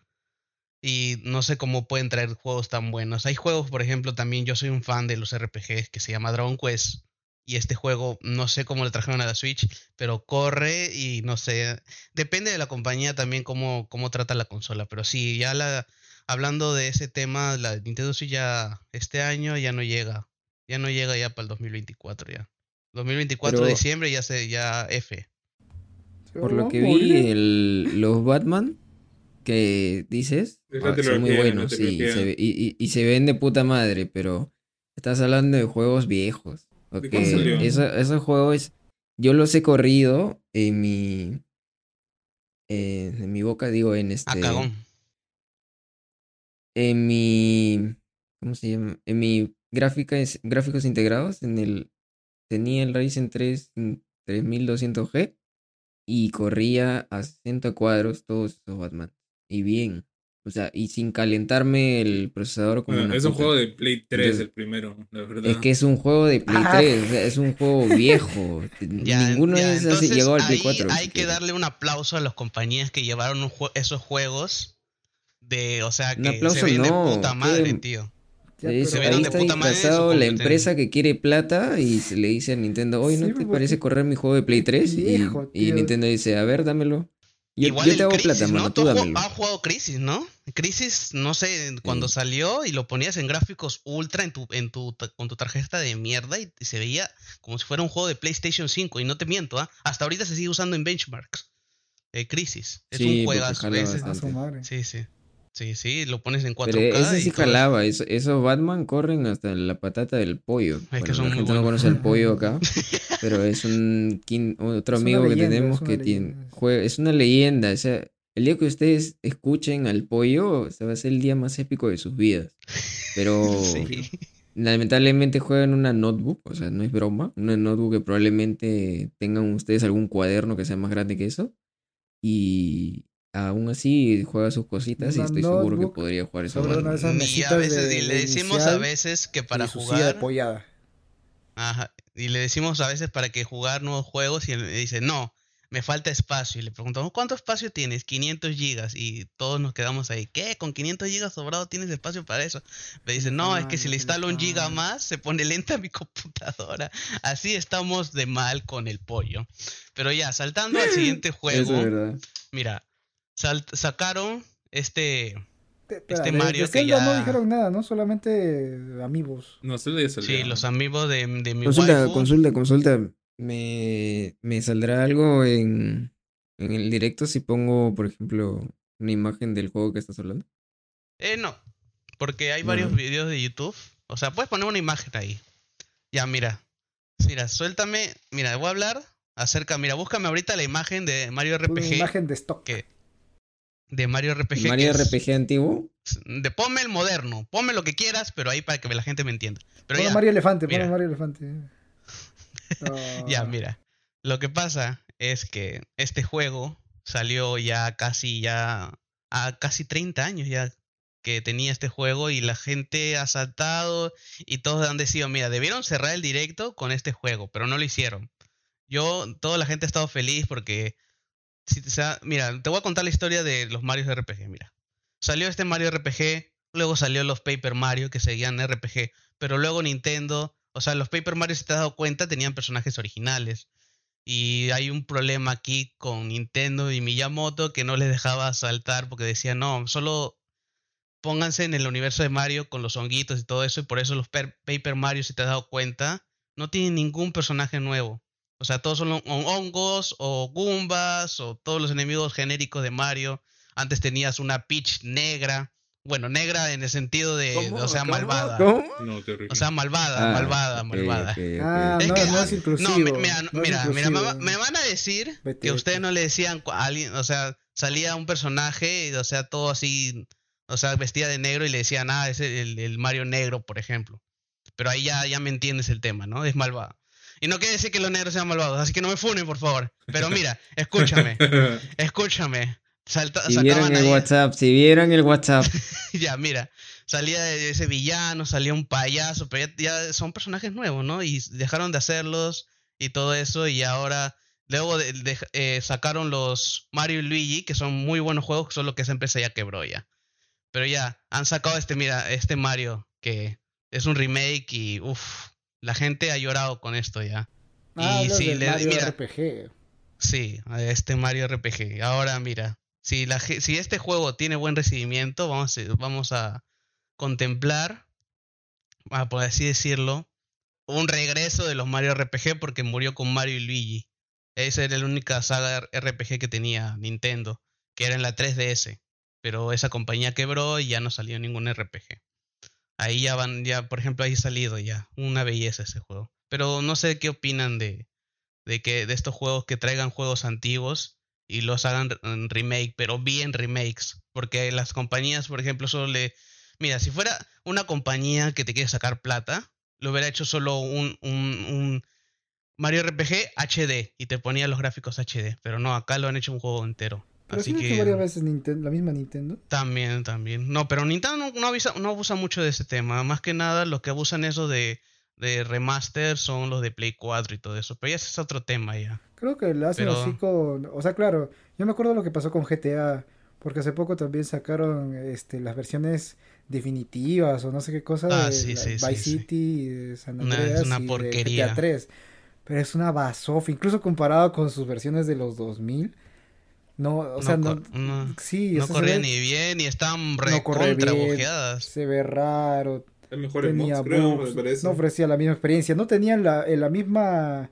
Y no sé cómo pueden traer juegos tan buenos. Hay juegos, por ejemplo, también yo soy un fan de los RPGs que se llama Dragon Quest. Y este juego, no sé cómo le trajeron a la Switch, pero corre y no sé. Depende de la compañía también cómo, cómo trata la consola. Pero sí, ya la, hablando de ese tema, la Nintendo Switch ya este año ya no llega. Ya no llega ya para el 2024 ya. 2024 Pero- de diciembre ya se ya F. Por lo que vi, el, los Batman que dices ah, son muy buenos sí, trilogía. se ve- y, y- y se ven de puta madre, pero estás hablando de juegos viejos. ¿De ok, cuándo salió? eso- esos juegos yo los he corrido en mi eh, en mi boca, digo, en A este en mi ¿cómo se llama? En mi gráfica gráficos integrados en el tenía el Ryzen 3 3200G y corría a 60 cuadros todos esos Batman. Y bien. O sea, y sin calentarme el procesador como Bueno, una es un puta. juego de Play 3 Entonces, el primero, la verdad. Es que es un juego de Play Ah. 3, o sea, es un juego viejo. Ya, Ninguno ya, de esos entonces llegó al Play ahí 4. Hay que darle un aplauso a las compañías que llevaron un jue- esos juegos de, o sea, Un que aplauso se ven de no, puta madre, tío. Ya, se ahí de está puta madre la empresa que quiere plata y se le dice a Nintendo, oye, ¿no Sí, te porque- parece correr mi juego de Play 3? Y- Viejo, y, tío. Nintendo dice, a ver, dámelo. Yo, Igual yo el te hago Crisis, plata, ¿no? mano, Tú dámelo. jugado- has jugado Crisis, ¿no? Crisis, no sé, cuando Sí. salió y lo ponías en gráficos ultra en tu, en tu, con tu tarjeta de mierda y se veía como si fuera un juego de PlayStation 5 y no te miento, ¿ah? Hasta ahorita se sigue usando en benchmarks. Eh, Crisis. Es Sí, un porque juegazo. Sí, sí. Sí, sí, lo pones en 4K. Pero ese y sí eso. jalaba, eso- esos Batman corren hasta la patata del pollo. que Bueno, son la muy gente no conoce el pollo acá, pero es un quin- otro Es amigo que leyenda, tenemos es una que tiene, leyenda. jue- es una leyenda, o sea, el día que ustedes escuchen al pollo, se va a ser el día más épico de sus vidas. Pero Sí. lamentablemente juegan una notebook, o sea, no es broma, una notebook que probablemente tengan ustedes algún cuaderno que sea más grande que eso. Y, aún así juega sus cositas y estoy seguro que podría jugar de esas y a veces de- y le de decimos a veces que para jugar pollada. Ajá. Y le decimos a veces para que jugar nuevos juegos y él dice, no, me falta espacio. Y le preguntamos, ¿cuánto espacio tienes? 500 gigas. Y todos nos quedamos ahí, ¿qué? ¿Con 500 gigas sobrado tienes espacio para eso? Me dice, no, es que si le Ay, instalo un giga más, se pone lenta mi computadora. Así estamos de mal con el pollo. Pero ya, saltando al siguiente Eso juego, es verdad. mira, sacaron este... Te- Este de- Mario de que Zelda no ya- dijeron nada, ¿no? Solamente amigos. No, Zelda ya salió. Sí, los amigos de, de mi Consulta, waifu. consulta, consulta. Me, me saldrá algo en, en el directo si pongo, por ejemplo, una imagen del juego que estás hablando. Eh, no, porque hay No, varios videos de YouTube. O sea, puedes poner una imagen ahí. Ya, mira. Mira, suéltame. Mira, voy a hablar acerca. Mira, búscame ahorita la imagen de Mario Una RPG. imagen de stock. que- de Mario RPG. Mario es- RPG antiguo. de ponme el moderno. Ponme lo que quieras, pero ahí para que la gente me entienda. Pero ya, Mario Elefante, mira. ponle Mario Elefante. ya, Ah, mira. Lo que pasa es que este juego salió ya casi ya a casi 30 años ya que tenía este juego y la gente ha saltado y todos han decidido, mira, debieron cerrar el directo con este juego, pero no lo hicieron. Yo, toda la gente ha estado feliz porque, mira, te voy a contar la historia de los Mario RPG, mira. Salió este Mario RPG, luego salió los Paper Mario que seguían RPG, pero luego Nintendo, o sea, los Paper Mario, si te has dado cuenta, tenían personajes originales. Y hay un problema aquí con Nintendo y Miyamoto que no les dejaba saltar porque decía, no, solo pónganse en el universo de Mario con los honguitos y todo eso, y por eso los per- Paper Mario, si te has dado cuenta, no tienen ningún personaje nuevo. O sea, todos son hon- hongos o Goombas o todos los enemigos genéricos de Mario. Antes tenías una Peach negra. Bueno, negra en el sentido de, o sea, malvada. ¿Cómo? No. O sea, malvada, Ah, malvada, malvada. Ah, Es no, que, no es inclusivo. No, mira, no mira, mira, me, van a decir Vete, que ustedes vete. no le decían a alguien, o sea, salía un personaje, y, o sea, todo así, o sea, vestía de negro y le decían, ah, es el, el Mario negro, por ejemplo. Pero ahí ya, ya me entiendes el tema, ¿no? Es malvado. Y no quiere decir que los negros sean malvados, así que no me funen, por favor. Pero mira, escúchame, escúchame. Salta, Si sacaban el ahí- WhatsApp, si vieran el WhatsApp. ya, mira, salía de ese villano, salía un payaso, pero ya, ya son personajes nuevos, ¿no? Y dejaron de hacerlos y todo eso, y ahora, luego de, de- eh, sacaron los Mario y Luigi, que son muy buenos juegos, solo que esa empresa ya quebró ya. Pero ya, han sacado este, mira, este Mario, que es un remake y, uff, la gente ha llorado con esto ya. Ah, y le- Mario mira, RPG. Sí, este Mario RPG. Ahora mira, si, la, si este juego tiene buen recibimiento, vamos a, vamos a contemplar, por así decirlo, un regreso de los Mario RPG porque murió con Mario y Luigi. Esa era la única saga RPG que tenía Nintendo, que era en la 3DS. Pero esa compañía quebró y ya no salió ningún RPG. Ahí ya van, ya, por ejemplo, ahí salido ya. Una belleza ese juego. Pero no sé qué opinan de, de que de estos juegos que traigan juegos antiguos y los hagan remake, pero bien remakes, porque las compañías, por ejemplo, solo le mira, si fuera una compañía que te quiere sacar plata, lo hubiera hecho solo un, un, un Mario RPG HD y te ponía los gráficos HD, pero no, acá lo han hecho un juego entero. Pero Así sí lo que varias veces Ninten- la misma Nintendo. también, también. No, pero Nintendo no, avisa- no abusa mucho de ese tema. Más que nada, los que abusan eso de, de remaster son los de Play 4 y todo eso. Pero ya ese es otro tema ya. Creo que lo hacen Pero- así con... O sea, claro, yo me acuerdo lo que pasó con GTA, porque hace poco también sacaron este, las versiones definitivas o no sé qué cosa Ah, de sí, sí, Vice sí. City, de San Una- es Andreas una y de porquería. GTA 3. Pero es una basofa, incluso comparado con sus versiones de los 2000. No, o sea, no... no, sí, no o sea, se corría ve- ni bien y estaban No re corre contra bien. bugueadas. se ve raro, Es mejor en tenía mods, creo, bugs, me parece. no ofrecía la misma experiencia, no tenían la, eh, la misma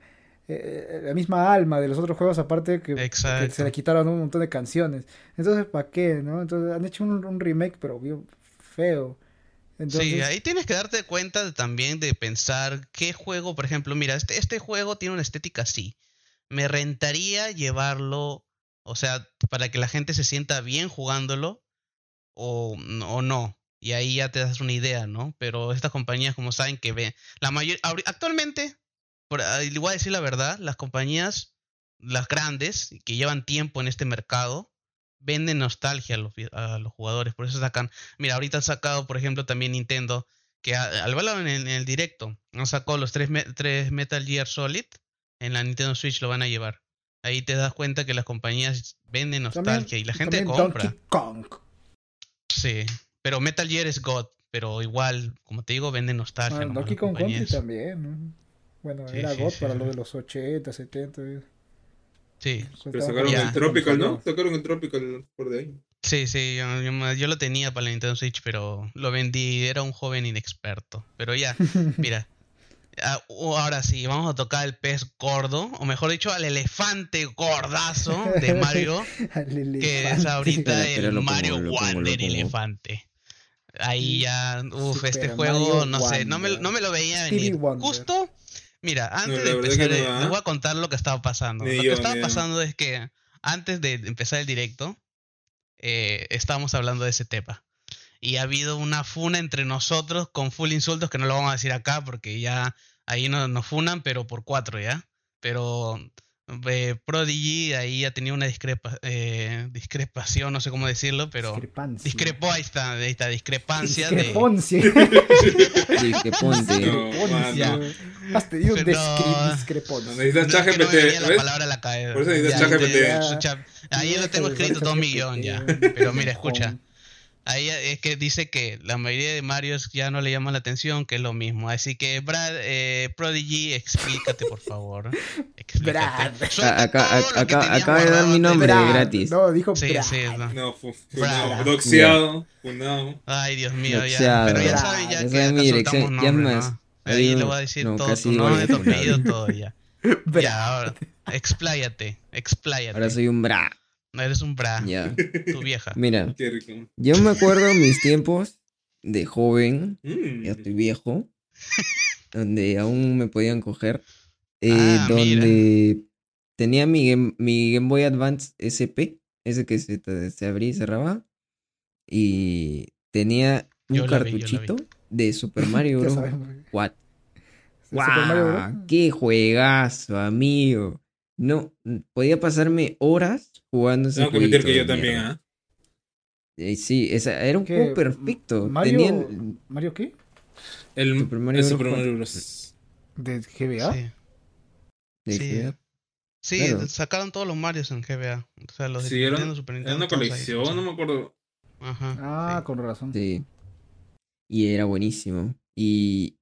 eh, la misma alma de los otros juegos aparte que, que se le quitaron un montón de canciones. Entonces, ¿para qué, no? Entonces han hecho un, un remake pero bien feo. Entonces, Sí, ahí tienes que darte cuenta de- también de pensar qué juego, por ejemplo, mira, este, este juego tiene una estética así. Me rentaría llevarlo, o sea, para que la gente se sienta bien jugándolo o, o no. Y ahí ya te das una idea, ¿no? Pero estas compañías, como saben que ven, la mayor, actualmente, por, ah, voy a decir la verdad, las compañías, las grandes, que llevan tiempo en este mercado, vende nostalgia a los, a los jugadores. Por eso sacan. Mira, ahorita han sacado, por ejemplo, también Nintendo, que al verlo en, en el directo, han sacado los tres, tres Metal Gear Solid. En la Nintendo Switch lo van a llevar. Ahí te das cuenta que las compañías venden nostalgia y la gente compra. Donkey Kong. Sí, pero Metal Gear es God, pero igual, como te digo, vende nostalgia. Ah, Donkey Kong Country también. ¿no? Bueno, Sí, era sí, God sí, para sí. lo de los 80, 70. eh. Sí, Pero sacaron Ya. el Tropical, ¿no? Sacaron el Tropical por de ahí. sí, sí, yo, yo lo tenía para la Nintendo Switch, pero lo vendí, era un joven inexperto. Pero ya, mira, ahora sí, vamos a tocar el pez gordo, o mejor dicho, al elefante gordazo de Mario, que es ahorita el pongo, Mario pongo. Elefante. Ahí ya, uff, Super este Mario juego, no sé, no me, no me lo veía venir. Justo, mira, antes de empezar, que no, eh, ¿ah? les voy a contar lo que estaba pasando. Ni lo yo, que estaba pasando es que antes de empezar el directo, eh, estábamos hablando de ese tema. Y ha habido una funa entre nosotros con full insultos que no lo vamos a decir acá porque ya ahí no- nos funan, pero por cuatro ya. Pero eh, Prodigy ahí ha tenido una discrepa, eh, discrepación, no sé cómo decirlo, pero Discrepancia. discrepó, ahí está, ahí está, discrepancia de... Ponte. No. Has tenido un. Necesitas No, no ChatGPT, la palabra la cabeza. Por eso necesitas ChatGPT. Ahí lo tengo escrito todo mi ChatGPT, guion ya. Pero mira, escucha. Ahí es que dice que la mayoría de Marios ya no le llaman la atención, que es lo mismo. Así que, Brad, eh, Prodigy, explícate, por favor. Explícate. Brad. Acá, acá, tenías acaba de dar mi nombre Brad. gratis. No, dijo Sí, Brad. sí. no. No, doxeado, funado. Ay, Dios mío, ya. Pero ya Brad. saben ya Ya que saben mi acá dirección. soltamos Ya nombres, más. ¿no? Ahí le voy a decir no, todo tu nombre, tu apellido, todo ya. Brad. Ya, ahora, expláyate, expláyate. Ahora soy un bra. No eres un bra, Ya. tu vieja. Mira, Qué rico. yo me acuerdo mis tiempos de joven, Mm. ya estoy viejo, donde aún me podían coger, eh, Ah, mira. donde tenía mi Game, mi Game Boy Advance SP, ese que se, te- se abría y cerraba, y tenía un Yo vi, cartuchito de Super Mario Bros. What? ¿De Super Mario Bros? ¡Qué juegazo, amigo! No, podía pasarme horas jugando ese admitir jueguito que yo también. ¿ah? Eh, sí, esa, era un ¿Qué? juego perfecto. Mario- Tenían ¿Mario qué? El Super Mario el. Super Mario. Bros. ¿De GBA? Sí. de Sí. que- Sí, Claro. sacaron todos los Marios en GBA. O sea, los de Sí, era, Nintendo, Super era Nintendo. una todos ahí, colección, no me acuerdo. Ajá. Ah, sí. con razón. Sí. Y era buenísimo. Y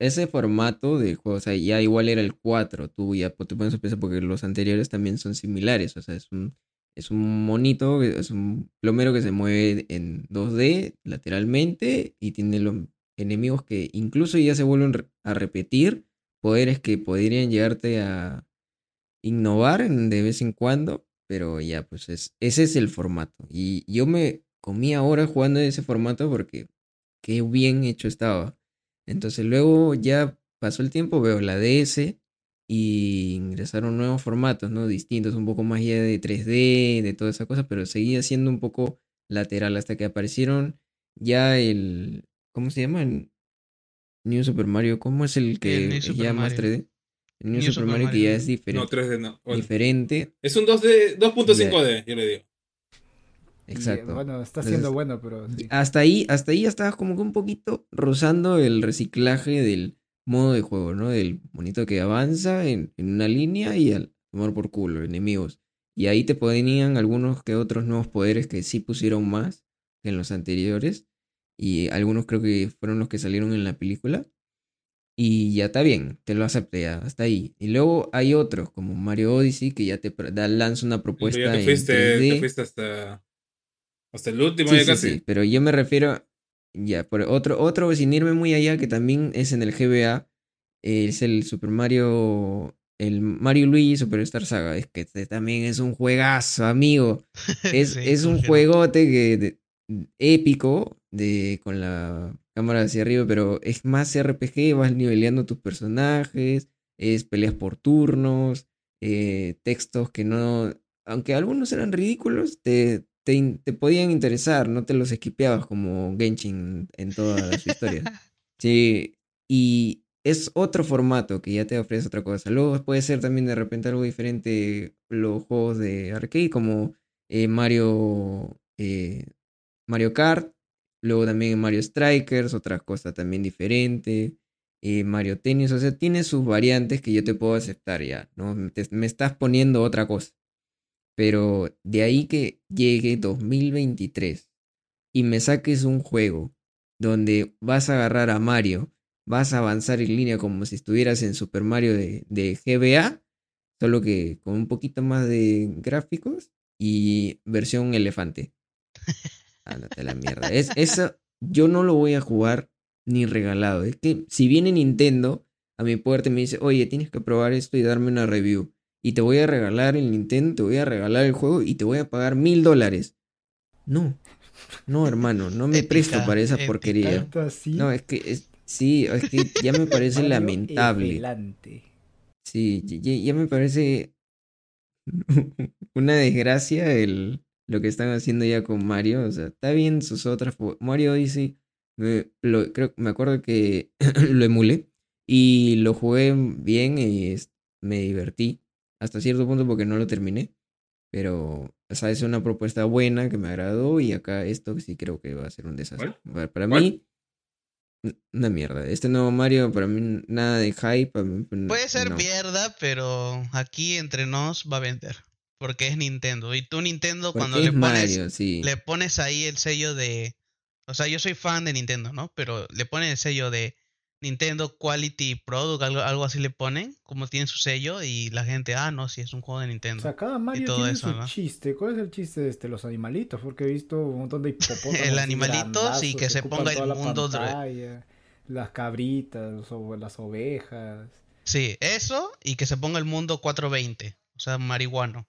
ese formato del juego, o sea, ya igual era el 4. Tú ya te pones a pensar porque los anteriores también son similares. O sea, es un, es un monito, es un plomero que se mueve en 2D lateralmente y tiene los enemigos que incluso ya se vuelven a repetir. Poderes que podrían llegarte a innovar de vez en cuando. Pero ya, pues es, ese es el formato. Y yo me comía horas jugando ese formato porque qué bien hecho estaba. Entonces luego ya pasó el tiempo, veo la DS y ingresaron nuevos formatos, ¿no? Distintos, un poco más ya de 3D, de toda esa cosa, pero seguía siendo un poco lateral hasta que aparecieron ya el... ¿Cómo se llama? El New Super Mario. ¿Cómo es el que El es Super ya más Mario. 3D? El New, Super, Mario, que ya es diferente. No, 3D no. Bueno, diferente. es un 2D, 2.5D, yo le digo. Y, Exacto. bueno, está Entonces, siendo bueno, pero sí. Hasta ahí, hasta ahí ya estabas como que un poquito rozando el reciclaje del modo de juego, ¿no? Del monito que avanza en, en una línea y al tomar por culo, enemigos. Y ahí te ponían algunos que otros nuevos poderes que sí pusieron más que en los anteriores. Y algunos creo que fueron los que salieron en la película. Y ya está bien, te lo acepté ya, hasta ahí. Y luego hay otros, como Mario Odyssey, que ya te da, lanza una propuesta ya te en fuiste, 3D. te fuiste hasta, hasta el último, Sí, ya sí, casi. sí, pero yo me refiero, ya, por otro, otro, sin irme muy allá, que también es en el GBA, eh, es el Super Mario, el Mario Luigi Superstar Saga, es que este también es un juegazo, amigo, es, es un juegote que, de- épico, de, con la cámara hacia arriba, pero es más RPG, vas niveleando tus personajes, es peleas por turnos, eh, textos que no, aunque algunos eran ridículos, te, te, podían interesar, no te los esquipeabas como Genshin en toda su historia. Sí, y es otro formato que ya te ofrece otra cosa. Luego puede ser también de repente algo diferente los juegos de arcade como eh, Mario, eh, Mario Kart, luego también Mario Strikers, otra cosa también diferente, eh, Mario Tennis, o sea, tiene sus variantes que yo te puedo aceptar ya, ¿no? Te- me estás poniendo otra cosa. Pero de ahí que llegue 2023 y me saques un juego donde vas a agarrar a Mario, vas a avanzar en línea como si estuvieras en Super Mario de, de GBA, solo que con un poquito más de gráficos y versión elefante. Ándate la mierda. Es, eso yo no lo voy a jugar ni regalado. Es que si viene Nintendo a mi puerta y me dice, oye, tienes que probar esto y darme una review. Y te voy a regalar el Nintendo, te voy a regalar el juego y te voy a pagar mil dólares. No, no, hermano, no me presto para esa porquería. Tanto así. No, es que es, sí, es que ya me parece lamentable. Sí, ya, me parece una desgracia el, lo que están haciendo ya con Mario. O sea, está bien sus otras. Mario Odyssey, me, lo, creo, me acuerdo que lo emulé y lo jugué bien y es- me divertí hasta cierto punto porque no lo terminé. Pero, o sea, es una propuesta buena que me agradó y acá esto sí creo que va a ser un desastre. Para, para ¿Cuál? mí, una mierda. Este nuevo Mario, para mí, nada de hype. mí, pues, Puede ser no. mierda, pero aquí entre nos va a vender. Porque es Nintendo. Y tú, Nintendo, Porque cuando le pones, Mario, sí. le pones ahí el sello de. O sea, yo soy fan de Nintendo, ¿no? Pero le ponen el sello de Nintendo Quality Product, algo, algo así le ponen, como tienen su sello, y la gente, ah, no, sí, es un juego de O Nintendo. sea, cada Mario todo tiene eso, su ¿no? chiste. ¿Cuál es el chiste de este, los animalitos? Porque he visto un montón de hipopótamos. El animalitos y grandazos que se ponga el la mundo de- pantalla, Las cabritas, o- las ovejas. Sí, eso y que se ponga el mundo 420, o sea, marihuano.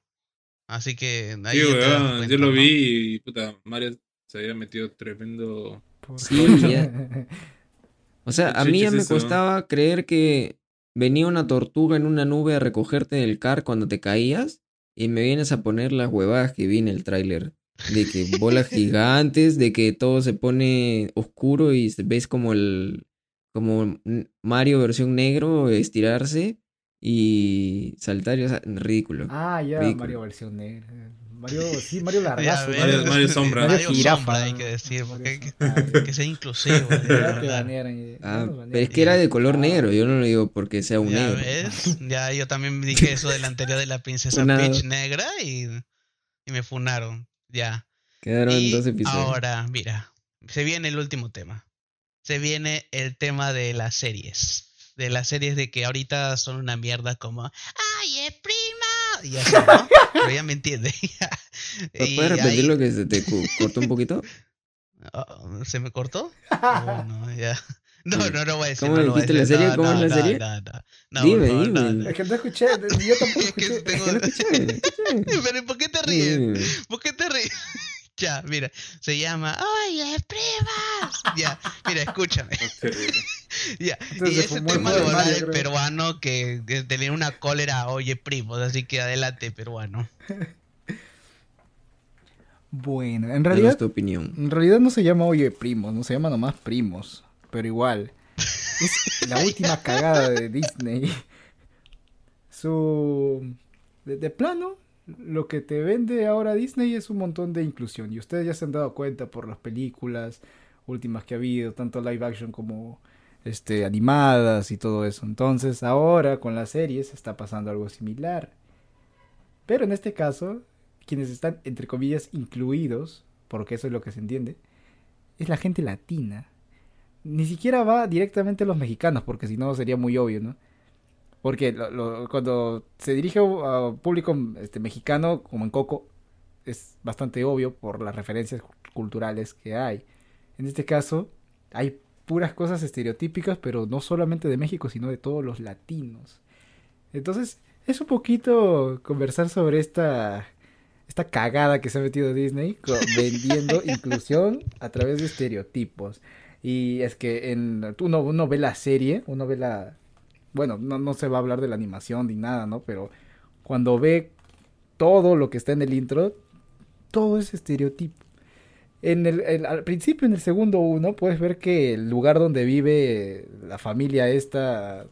Así que ahí Sí, weón, cuenta, yo lo ¿no? vi y puta, Mario se había metido tremendo. Por- Sí, ya. O sea, a mí ¿qué ya me costaba creer que venía una tortuga en una nube a recogerte del car cuando te caías y me vienes a poner las huevadas que vi en el tráiler. De que bolas gigantes, de que todo se pone oscuro y ves como el como Mario versión negro estirarse y saltar, y, o sea, ridículo. Ah, ya, Ridículo. Mario versión negra. Mario, sí, Mario largazo. Mario- Mario Sombra. Mario jirafa. Sombra, hay que decir, Mario porque hay que, Sombra. que sea inclusivo. ya Ah, pero es que era de color Ah, negro, yo no lo digo porque sea un Ya negro. ves, ya yo también dije eso del anterior de la princesa. Peach negra y, y me funaron, ya. Quedaron Y dos episodios. ahora, mira, se viene el último tema. Se viene el tema de las series. De las series de que ahorita son una mierda como ¡Ay, es prima! Y así, ¿no? Pero ya me entiende. Y ¿Puedes repetir ahí- lo que se te cortó un poquito? Oh, ¿Se me cortó? Oh, no, ya. No, no, no voy a decir. ¿Cómo no lo voy a dijiste la decir. serie? No, ¿Cómo es no, la no, serie? No, no, no, Dime, dime. no. Es que no escuché, yo tampoco Es que escuché. tengo- Que no escuché, escuché. Pero ¿por qué te ríes? Dime. ¿Por qué te ríes? Ya, mira, se llama Oye, primas. Ya, mira, escúchame. Ya, Entonces y se ese tema lo de va a dar Mario, el peruano que, que tenía una cólera, oye, primos, así que adelante, peruano. Bueno, en realidad, tu opinión. en realidad no se llama Oye Primos, no se llama nomás Primos, pero igual. Es la última cagada de Disney. Su... De, de plano, lo que te vende ahora Disney es un montón de inclusión. Y ustedes ya se han dado cuenta por las películas últimas que ha habido, tanto live action como este animadas y todo eso. Entonces, ahora con las series está pasando algo similar. Pero en este caso, quienes están entre comillas incluidos, porque eso es lo que se entiende, es la gente latina. Ni siquiera va directamente a los mexicanos, porque si no sería muy obvio, ¿no? Porque lo- lo- cuando se dirige a público este, mexicano, como en Coco, es bastante obvio por las referencias culturales que hay. En este caso, hay puras cosas estereotípicas, pero no solamente de México, sino de todos los latinos. Entonces, es un poquito conversar sobre esta, esta cagada que se ha metido Disney, vendiendo inclusión a través de estereotipos. Y es que en, uno, uno ve la serie, uno ve la... Bueno, no, no se va a hablar de la animación ni nada, ¿no? Pero cuando ve todo lo que está en el intro, todo es estereotipo. En el, el- al principio, en el segundo uno, puedes ver que el lugar donde vive la familia esta,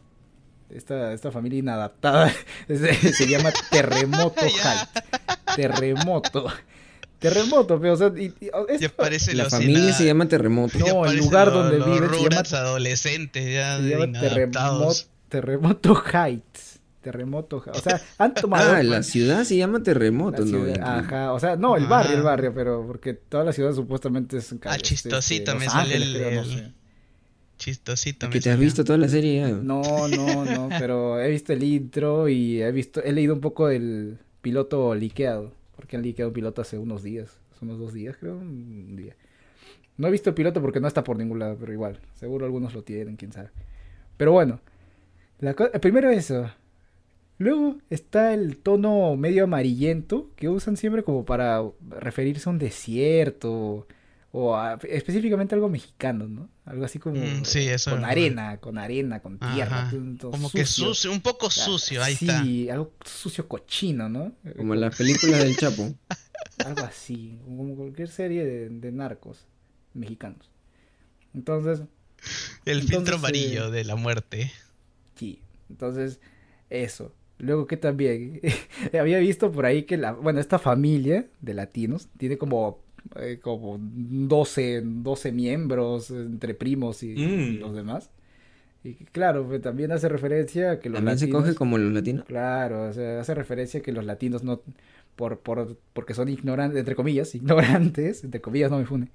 esta, esta familia inadaptada, se, se llama Terremoto. Heights. Terremoto. Terremoto, pero o sea, y- y- Ya esto- parece La los familia se llama Terremoto. No, el lugar donde vive se llama- adolescentes ya se de llama inadaptados. Terremoto, Terremoto Heights. Terremoto, o sea, han tomado Ah, la ciudad se llama la Terremoto, ¿no? ajá, o sea, no, el barrio, el Ah. barrio, pero porque toda la ciudad supuestamente es Ah, chistosito, Los me sale el- creo, no el- sé. Chistosito. ¿Que me te has visto toda la serie ya? No, no, no, pero he visto el intro y he visto, he leído un poco del piloto liqueado, porque han liqueado un piloto hace unos días, hace unos dos días, creo, un día. No he visto el piloto porque no está por ningún lado, pero igual, seguro algunos lo tienen, quién sabe. Pero bueno, la co- primero eso. Luego está el tono medio amarillento que usan siempre como para referirse a un desierto o a- específicamente algo mexicano, ¿no? Algo así como Mm, sí, eso con arena, con arena, con tierra, Como que sucio. un poco sucio, ahí sí, está. algo sucio cochino, ¿no? Como las películas del Chapo. Algo así, como cualquier serie de, de narcos mexicanos. Entonces, El Entonces, filtro eh, amarillo de la muerte. Entonces, eso. Luego que también había visto por ahí que la, bueno, esta familia de latinos tiene como, eh, como 12, 12 miembros entre primos y, y Mm. los demás. Y claro, pues, también hace referencia a que los También se latinos... coge como los latinos. Claro, o sea, hace referencia a que los latinos no, por, por, porque son ignorantes, entre comillas, ignorantes, entre comillas no me fune,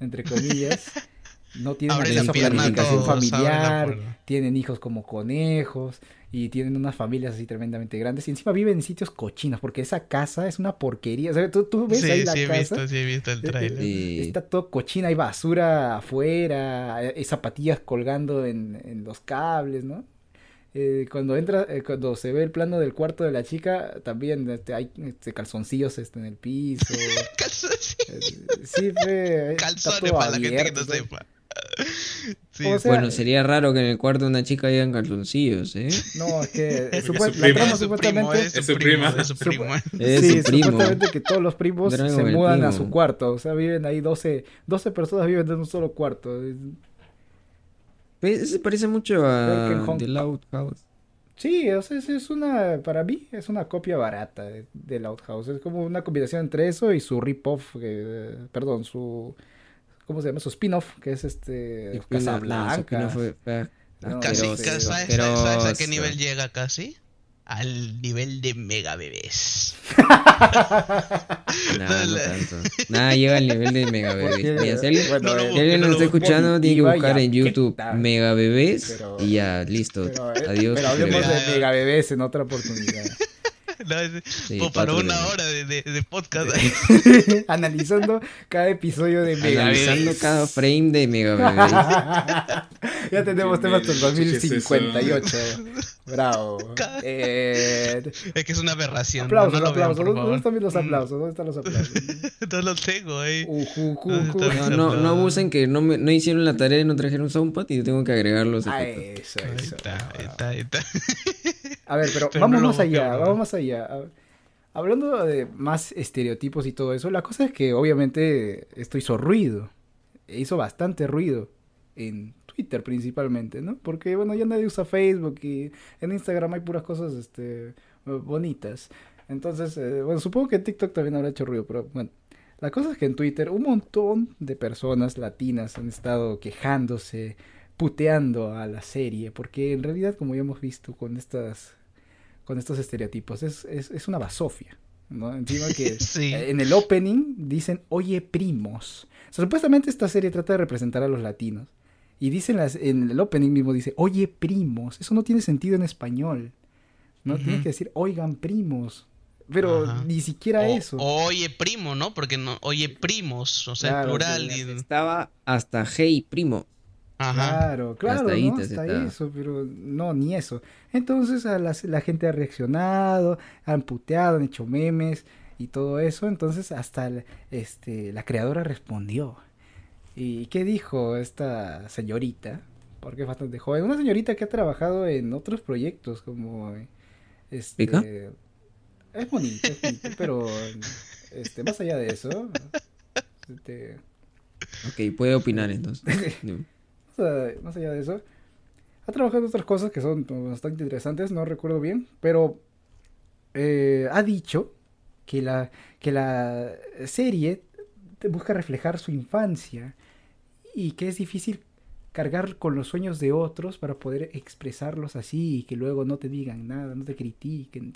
entre comillas, no tienen acceso a planificación todos, familiar, tienen hijos como conejos y tienen unas familias así tremendamente grandes y encima viven en sitios cochinos porque esa casa es una porquería, o sea, tú, tú ves Sí, ahí la sí he casa, visto, sí he visto el eh, trailer. Y- Está todo cochina, hay basura afuera, hay hay zapatillas colgando en, en los cables, ¿no? Eh, cuando entra, eh, cuando se ve el plano del cuarto de la chica, también este, hay este, calzoncillos este, en el piso. Calzones, Eh, sí, calzones para la gente que no sepa. Sí, O sí. sea, Bueno, sería raro que en el cuarto de una chica hayan calzoncillos, ¿eh? No, es que Es su la prima. trama es su primo, supuestamente... es su Es su primo, prima. es su primo. Es sí, su primo. supuestamente que todos los primos se mudan a su cuarto, o sea, viven ahí 12, 12 personas viven en un solo cuarto. Se parece mucho a Hong- The Loud House. Sí, o sea, es, es una, para mí es una copia barata de, de Outhouse. Es como una combinación entre eso y su rip-off, eh, perdón, su, ¿cómo se llama? Su spin-off, que es este, Casablanca. no, fue- fue No, Casi, ca- ¿sabes, a qué nivel llega casi? Al nivel de mega bebés. Nah, no tanto. Nada, llega al nivel de mega bebés. Mira, si alguien, bueno, si alguien no nos está escuchando, tiene que buscar en YouTube mega bebés Pero- y ya, listo. pero, eh, Adiós. pero hablemos de mega bebés en otra oportunidad. No, es- Sí, pues para una de- hora de, de- de podcast. Analizando cada episodio de mega Analizando bebés. cada frame de mega bebés. ya tenemos temas hasta el ¿Qué es eso? 2058. Bravo. Eh, Es que es una aberración. aplausos, no, no lo vean, aplausos. por ¿Dónde están los Mm, aplausos? ¿Dónde están los aplausos? No los tengo ahí. Ujú, Ah, ujú. está No, no, no abusen que no, me, no hicieron la tarea y no trajeron soundpad y yo tengo que agregar los Ah, efectos. eso, Ahí eso. está, ahí está, ahí está. A ver, pero, vamos más allá, vamos más allá. Hablando de más estereotipos y todo eso, la cosa es que obviamente esto hizo ruido. Hizo bastante ruido en Twitter principalmente, ¿no? Porque bueno, ya nadie usa Facebook y en Instagram hay puras cosas este bonitas. Entonces, eh, bueno, supongo que TikTok también habrá hecho ruido, pero bueno. La cosa es que en Twitter un montón de personas latinas han estado quejándose, puteando a la serie, porque en realidad, como ya hemos visto con estas con estos estereotipos, es, es, es una basofia, ¿no? Encima que Sí. en el opening dicen, oye primos. O sea, supuestamente esta serie trata de representar a los latinos. Y dicen las, en el opening mismo dice, oye primos. Eso no tiene sentido en español. No tienes que decir, oigan primos. Pero Ajá. ni siquiera O- eso. Oye, primo, ¿no? Porque no, oye, primos, o sea, Claro, plural. sí, y- Estaba hasta hey primo. Ajá. Claro, claro, Hasta ahí ¿no? Hasta aceptaba. eso, pero no, ni eso. Entonces a la, la gente ha reaccionado, han puteado, han hecho memes y todo eso. Entonces hasta el- este, la creadora respondió. ¿Y qué dijo esta señorita? Porque es bastante joven. Una señorita que ha trabajado en otros proyectos como... Este, ¿Pica? Es bonito, es bonito, pero este, más allá de eso... Este, Ok, puede opinar entonces. Más allá- más allá de eso, ha trabajado en otras cosas que son bastante interesantes, no recuerdo bien, pero eh, ha dicho que la, que la serie busca reflejar su infancia y que es difícil cargar con los sueños de otros para poder expresarlos así y que luego no te digan nada, no te critiquen.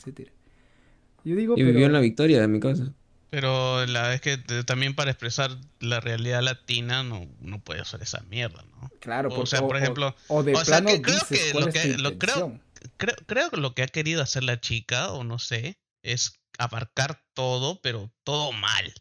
Yo digo, y vivió en la victoria de mi casa. Pero la es que también para expresar la realidad latina no, no puede hacer esa mierda, ¿no? Claro, o sea, por ejemplo, o, de creo que lo que creo, creo, creo que lo que ha querido hacer la chica o no sé es abarcar todo, pero todo mal.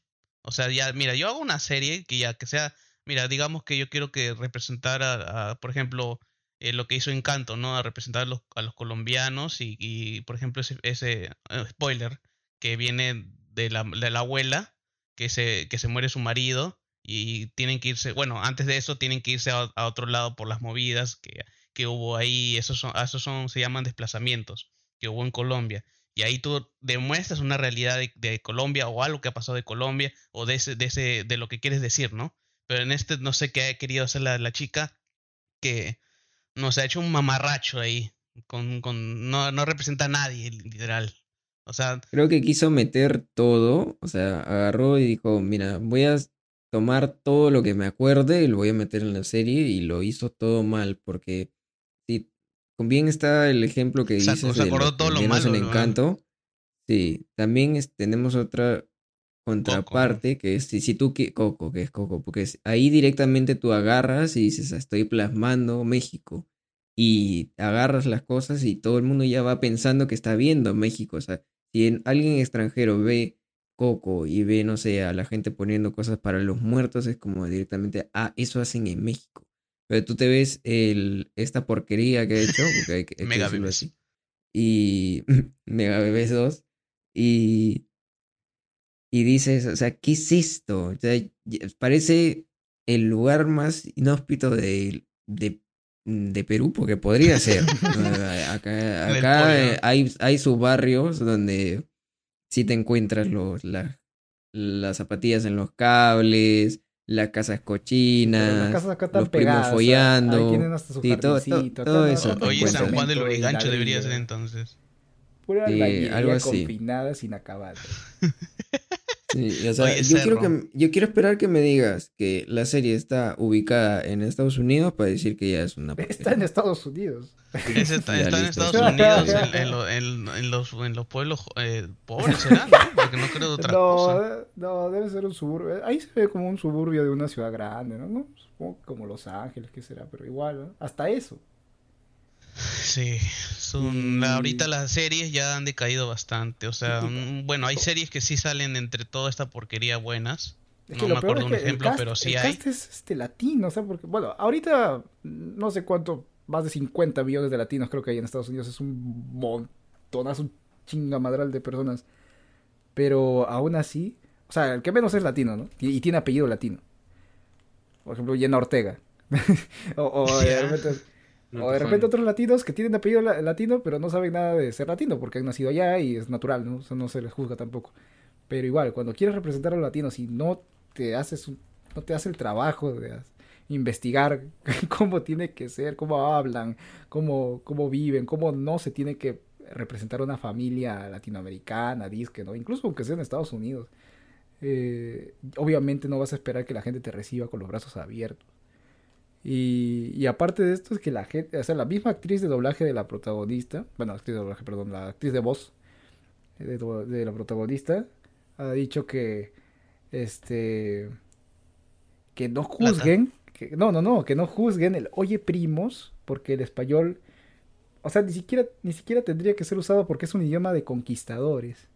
O sea, ya mira, yo hago una serie que ya que sea, mira, digamos que yo quiero que representara, a, por ejemplo, eh, lo que hizo Encanto, ¿no? A representar a los, a los colombianos y, por ejemplo, ese, ese eh, spoiler que viene de la, de la abuela, que se, que se muere su marido y tienen que irse, bueno, antes de eso tienen que irse a, otro lado por las movidas que, que hubo ahí, esos son, esos son, se llaman desplazamientos que hubo en Colombia. Y ahí tú demuestras una realidad de, de, Colombia o algo que ha pasado de Colombia o de ese, de ese, de lo que quieres decir, ¿no? Pero en este no sé qué ha querido hacer la, la chica, que nos ha hecho un mamarracho ahí. Con, con, no, no representa a nadie, literal. O sea. Creo que quiso meter todo. O sea, agarró y dijo: Mira, voy a tomar todo lo que me acuerde y lo voy a meter en la serie. Y lo hizo todo mal. Porque si bien está el ejemplo que dices. Se acordó todo lo malo. En encanto. Sí, también tenemos otra contraparte que es si, si tú Coco, que es Coco, porque ahí directamente tú agarras y dices, estoy plasmando México y agarras las cosas y todo el mundo ya va pensando que está viendo México. O sea, si alguien extranjero ve Coco y ve, no sé, a la gente poniendo cosas para los muertos, es como directamente, ah, eso hacen en México. Pero tú te ves el, esta porquería que ha hecho, porque hay que, Mega decirlo así. Y Mega Bebés 2. Y, y dices, o sea, ¿qué es esto? O sea, parece el lugar más inhóspito de, de de Perú, porque podría ser. acá, acá hay, hay barrios donde sí te encuentras los, las zapatillas en los cables, las casas cochinas, los primos follando, todo, eso. Oye, San Juan del Urigancho debería ser entonces. Pura algo así. confinada sin acabar. Sí, o sea, yo, quiero que, yo quiero esperar que me digas que la serie está ubicada en Estados Unidos para decir que ya es una... Está en Estados Unidos. está, en Estados Unidos, en, los, en los pueblos eh, pobres, ¿será? Porque no creo de otra no, cosa. No, debe ser un suburbio. Ahí se ve como un suburbio de una ciudad grande, ¿no? Supongo como Los Ángeles, ¿qué será? Pero igual, ¿no? Hasta eso. Sí, son, ahorita las series ya han decaído bastante. O sea, mm, bueno, hay series que sí salen entre toda esta porquería buenas. no me acuerdo un ejemplo, pero sí el hay. Cast es este latino, o sea, porque, bueno, ahorita no sé cuánto, más de 50 millones de latinos creo que hay en Estados Unidos. Es un montonazo, un chingamadral de personas. Pero aún así, o sea, el que menos es latino, ¿no? Y, tiene apellido latino. Por ejemplo, Jenna Ortega. o, o o de repente otros latinos que tienen apellido latino, pero no saben nada de ser latino, porque han nacido allá y es natural, ¿no? O no se les juzga tampoco. Pero igual, cuando quieres representar a los latinos y no te haces no te hace el trabajo de investigar cómo tiene que ser, cómo hablan, cómo, cómo viven, cómo no se tiene que representar una familia latinoamericana, disque, ¿no? Incluso aunque sea en Estados Unidos. Eh, obviamente no vas a esperar que la gente te reciba con los brazos abiertos. Y, aparte de esto es que la gente, o sea, la misma actriz de doblaje de la protagonista, bueno, actriz de doblaje, perdón, la actriz de voz de, la protagonista ha dicho que, este, que no juzguen, que, no, no, no, que no juzguen el oye primos, porque el español, o sea, ni siquiera, ni siquiera tendría que ser usado porque es un idioma de conquistadores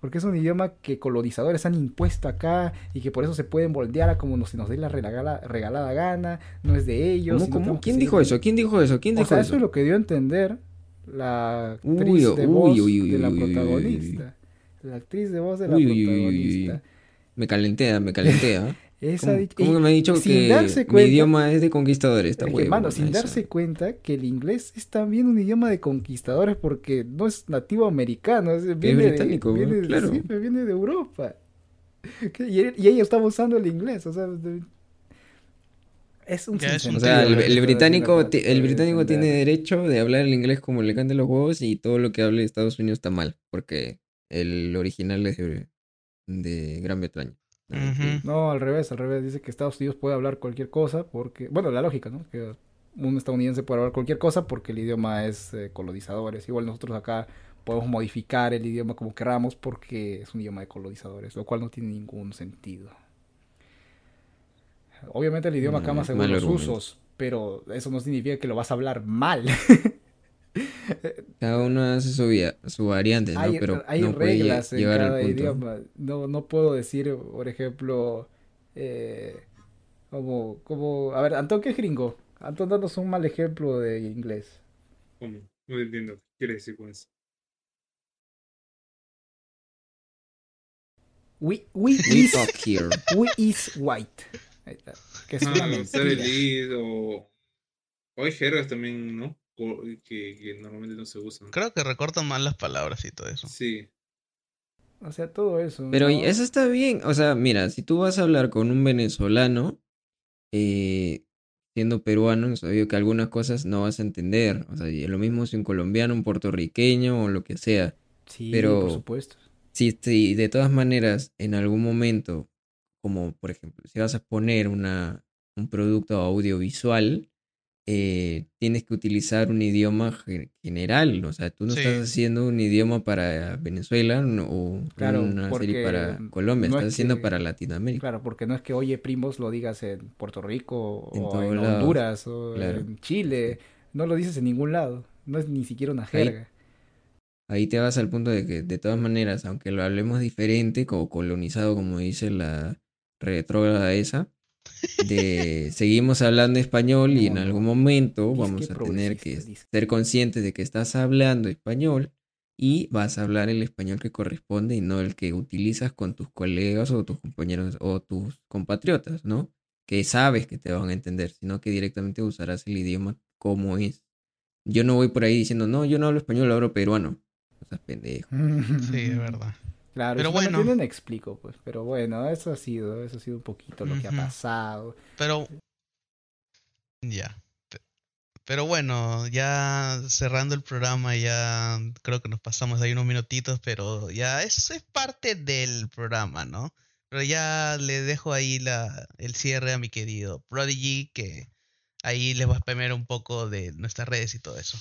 porque es un idioma que colonizadores han impuesto acá y que por eso se pueden moldear a como se nos dé la regalada, gana, no es de ellos. ¿Quién dijo eso? ¿Quién dijo eso? ¿Quién dijo o sea, eso? es lo que dio a entender la actriz de voz de la protagonista. La actriz de voz de la protagonista. Me calentea, me calentea. Esa ¿Cómo, me ha dicho que mi idioma es de conquistadores? Está huevo, sin darse cuenta que el inglés es también un idioma de conquistadores porque no es nativo americano, es, viene, británico, viene, claro. viene de Europa. Y, ella estaba usando el inglés, o sea, es un, O sea, el, británico, el británico tiene derecho de hablar el inglés como le cante los huevos y todo lo que hable de Estados Unidos está mal, porque el original es de de Gran Bretaña. No, al revés, al revés. Dice que Estados Unidos puede hablar cualquier cosa porque, bueno, la lógica, ¿no? Que un estadounidense puede hablar cualquier cosa porque el idioma es eh, colonizadores. Igual nosotros acá podemos modificar el idioma como queramos porque es un idioma de colonizadores, lo cual no tiene ningún sentido. Obviamente el idioma Mm, cambia según mal los argumento. usos, pero eso no significa que lo vas a hablar mal. Cada uno hace su, via- su variante, ¿no? hay, Pero hay no puede reglas en llegar al cada punto. idioma. No, no puedo decir, por ejemplo, eh, como, como, a ver, Antón, ¿qué es gringo? Antón, danos un mal ejemplo de inglés. ¿Cómo? No entiendo. ¿Qué quiere decir con eso? We, we, We is, here. we is white. Ahí está. Que es una Ah, o... O hay jergas también, ¿no? Que, que normalmente no se usan. Creo que recortan mal las palabras y todo eso. Sí. O sea, todo eso. Pero ¿no? eso está bien. O sea, mira, si tú vas a hablar con un venezolano, eh, siendo peruano, es obvio que algunas cosas no vas a entender. O sea, y lo mismo si un colombiano, un puertorriqueño o lo que sea. Sí, pero- por supuesto. Si, si de todas maneras en algún momento, como por ejemplo, si vas a poner una, un producto audiovisual, eh, tienes que utilizar un idioma ge- general. O sea, tú no Sí. estás haciendo un idioma para Venezuela no- o Claro, una serie para Colombia, no estás es haciendo que- para Latinoamérica. Claro, porque no es que oye primos lo digas en Puerto Rico En o en lados, Honduras o claro. en Chile. No lo dices en ningún lado. No es ni siquiera una Ahí- jerga. Ahí te vas al punto de que, de todas maneras, aunque lo hablemos diferente, como colonizado, como dice la retrógrada esa, de seguimos hablando español y No, en algún momento vamos a tener que ser conscientes de que estás hablando español y vas a hablar el español que corresponde y no el que utilizas con tus colegas o tus compañeros o tus compatriotas, ¿no? Que sabes que te van a entender, sino que directamente usarás el idioma como es. Yo no voy por ahí diciendo, no, yo no hablo español, hablo peruano. O sea, pendejo. Sí, es verdad. Claro, Pero si no me bueno. entienden, explico, pues. Pero bueno, eso ha sido, eso ha sido un poquito lo que ha pasado. Pero. Ya. Pe- Pero bueno, ya cerrando el programa, ya creo que nos pasamos ahí unos minutitos, pero ya eso es parte del programa, ¿no? Pero ya le dejo ahí la, el cierre a mi querido Prodigy, que ahí les va a spamear un poco de nuestras redes y todo eso.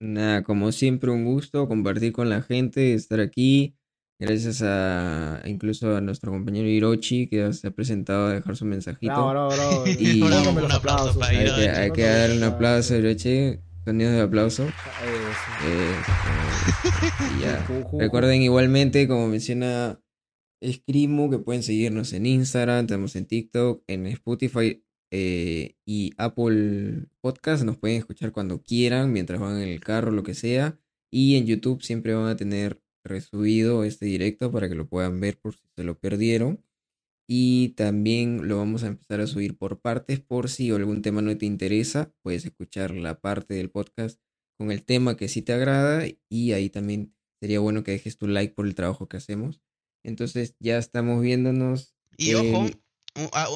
Nada, como siempre, un gusto compartir con la gente, estar aquí. Gracias a incluso a nuestro compañero Hirochi que se ha presentado a dejar su mensajito. Bravo, bravo, bravo. Y- Un aplauso para Hay que, Hirochi. hay que darle un aplauso a Hirochi. Sonidos de aplauso. Eso. Eh, y ya. Recuerden igualmente, como menciona Escrimo, que pueden seguirnos en Instagram, tenemos en TikTok, en Spotify eh, y Apple Podcast. Nos pueden escuchar cuando quieran, mientras van en el carro, lo que sea. Y en YouTube siempre van a tener resubido este directo para que lo puedan ver por si se lo perdieron. Y también lo vamos a empezar a subir por partes por si algún tema no te interesa. Puedes escuchar la parte del podcast con el tema que sí te agrada y ahí también sería bueno que dejes tu like por el trabajo que hacemos. Entonces ya estamos viéndonos. Y ojo, a-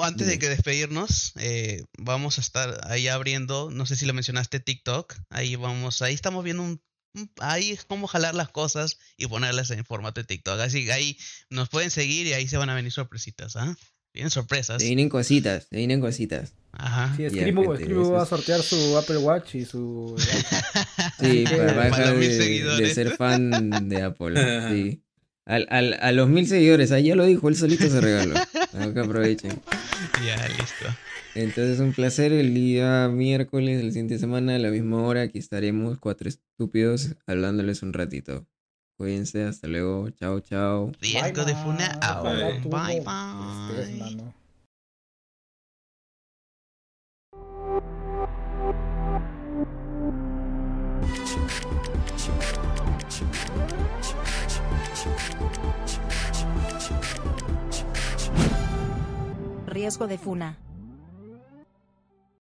antes de que despedirnos, eh, vamos a estar ahí abriendo, no sé si lo mencionaste, TikTok. Ahí vamos, ahí estamos viendo un, un- ahí es cómo jalar las cosas y ponerlas en formato de TikTok. Así que ahí nos pueden seguir y ahí se van a venir sorpresitas, ¿ah? Vienen sorpresas. Se vienen cositas, se vienen cositas. Ajá. Sí, Escribo eso va a sortear su Apple Watch y su... Sí, para, va a para mil de, de seguidores. ser fan de Apple. Sí. Al, al- a los mil seguidores, ahí ya lo dijo, él solito se regaló. Que aprovechen. Ya, listo. Entonces, un placer. El día miércoles, el siguiente semana, a la misma hora, aquí estaremos, cuatro estúpidos, hablándoles un ratito. Cuídense, hasta luego. Chao, chao. Riesgo de funa Bye, estés, bye. riesgo de FUNA.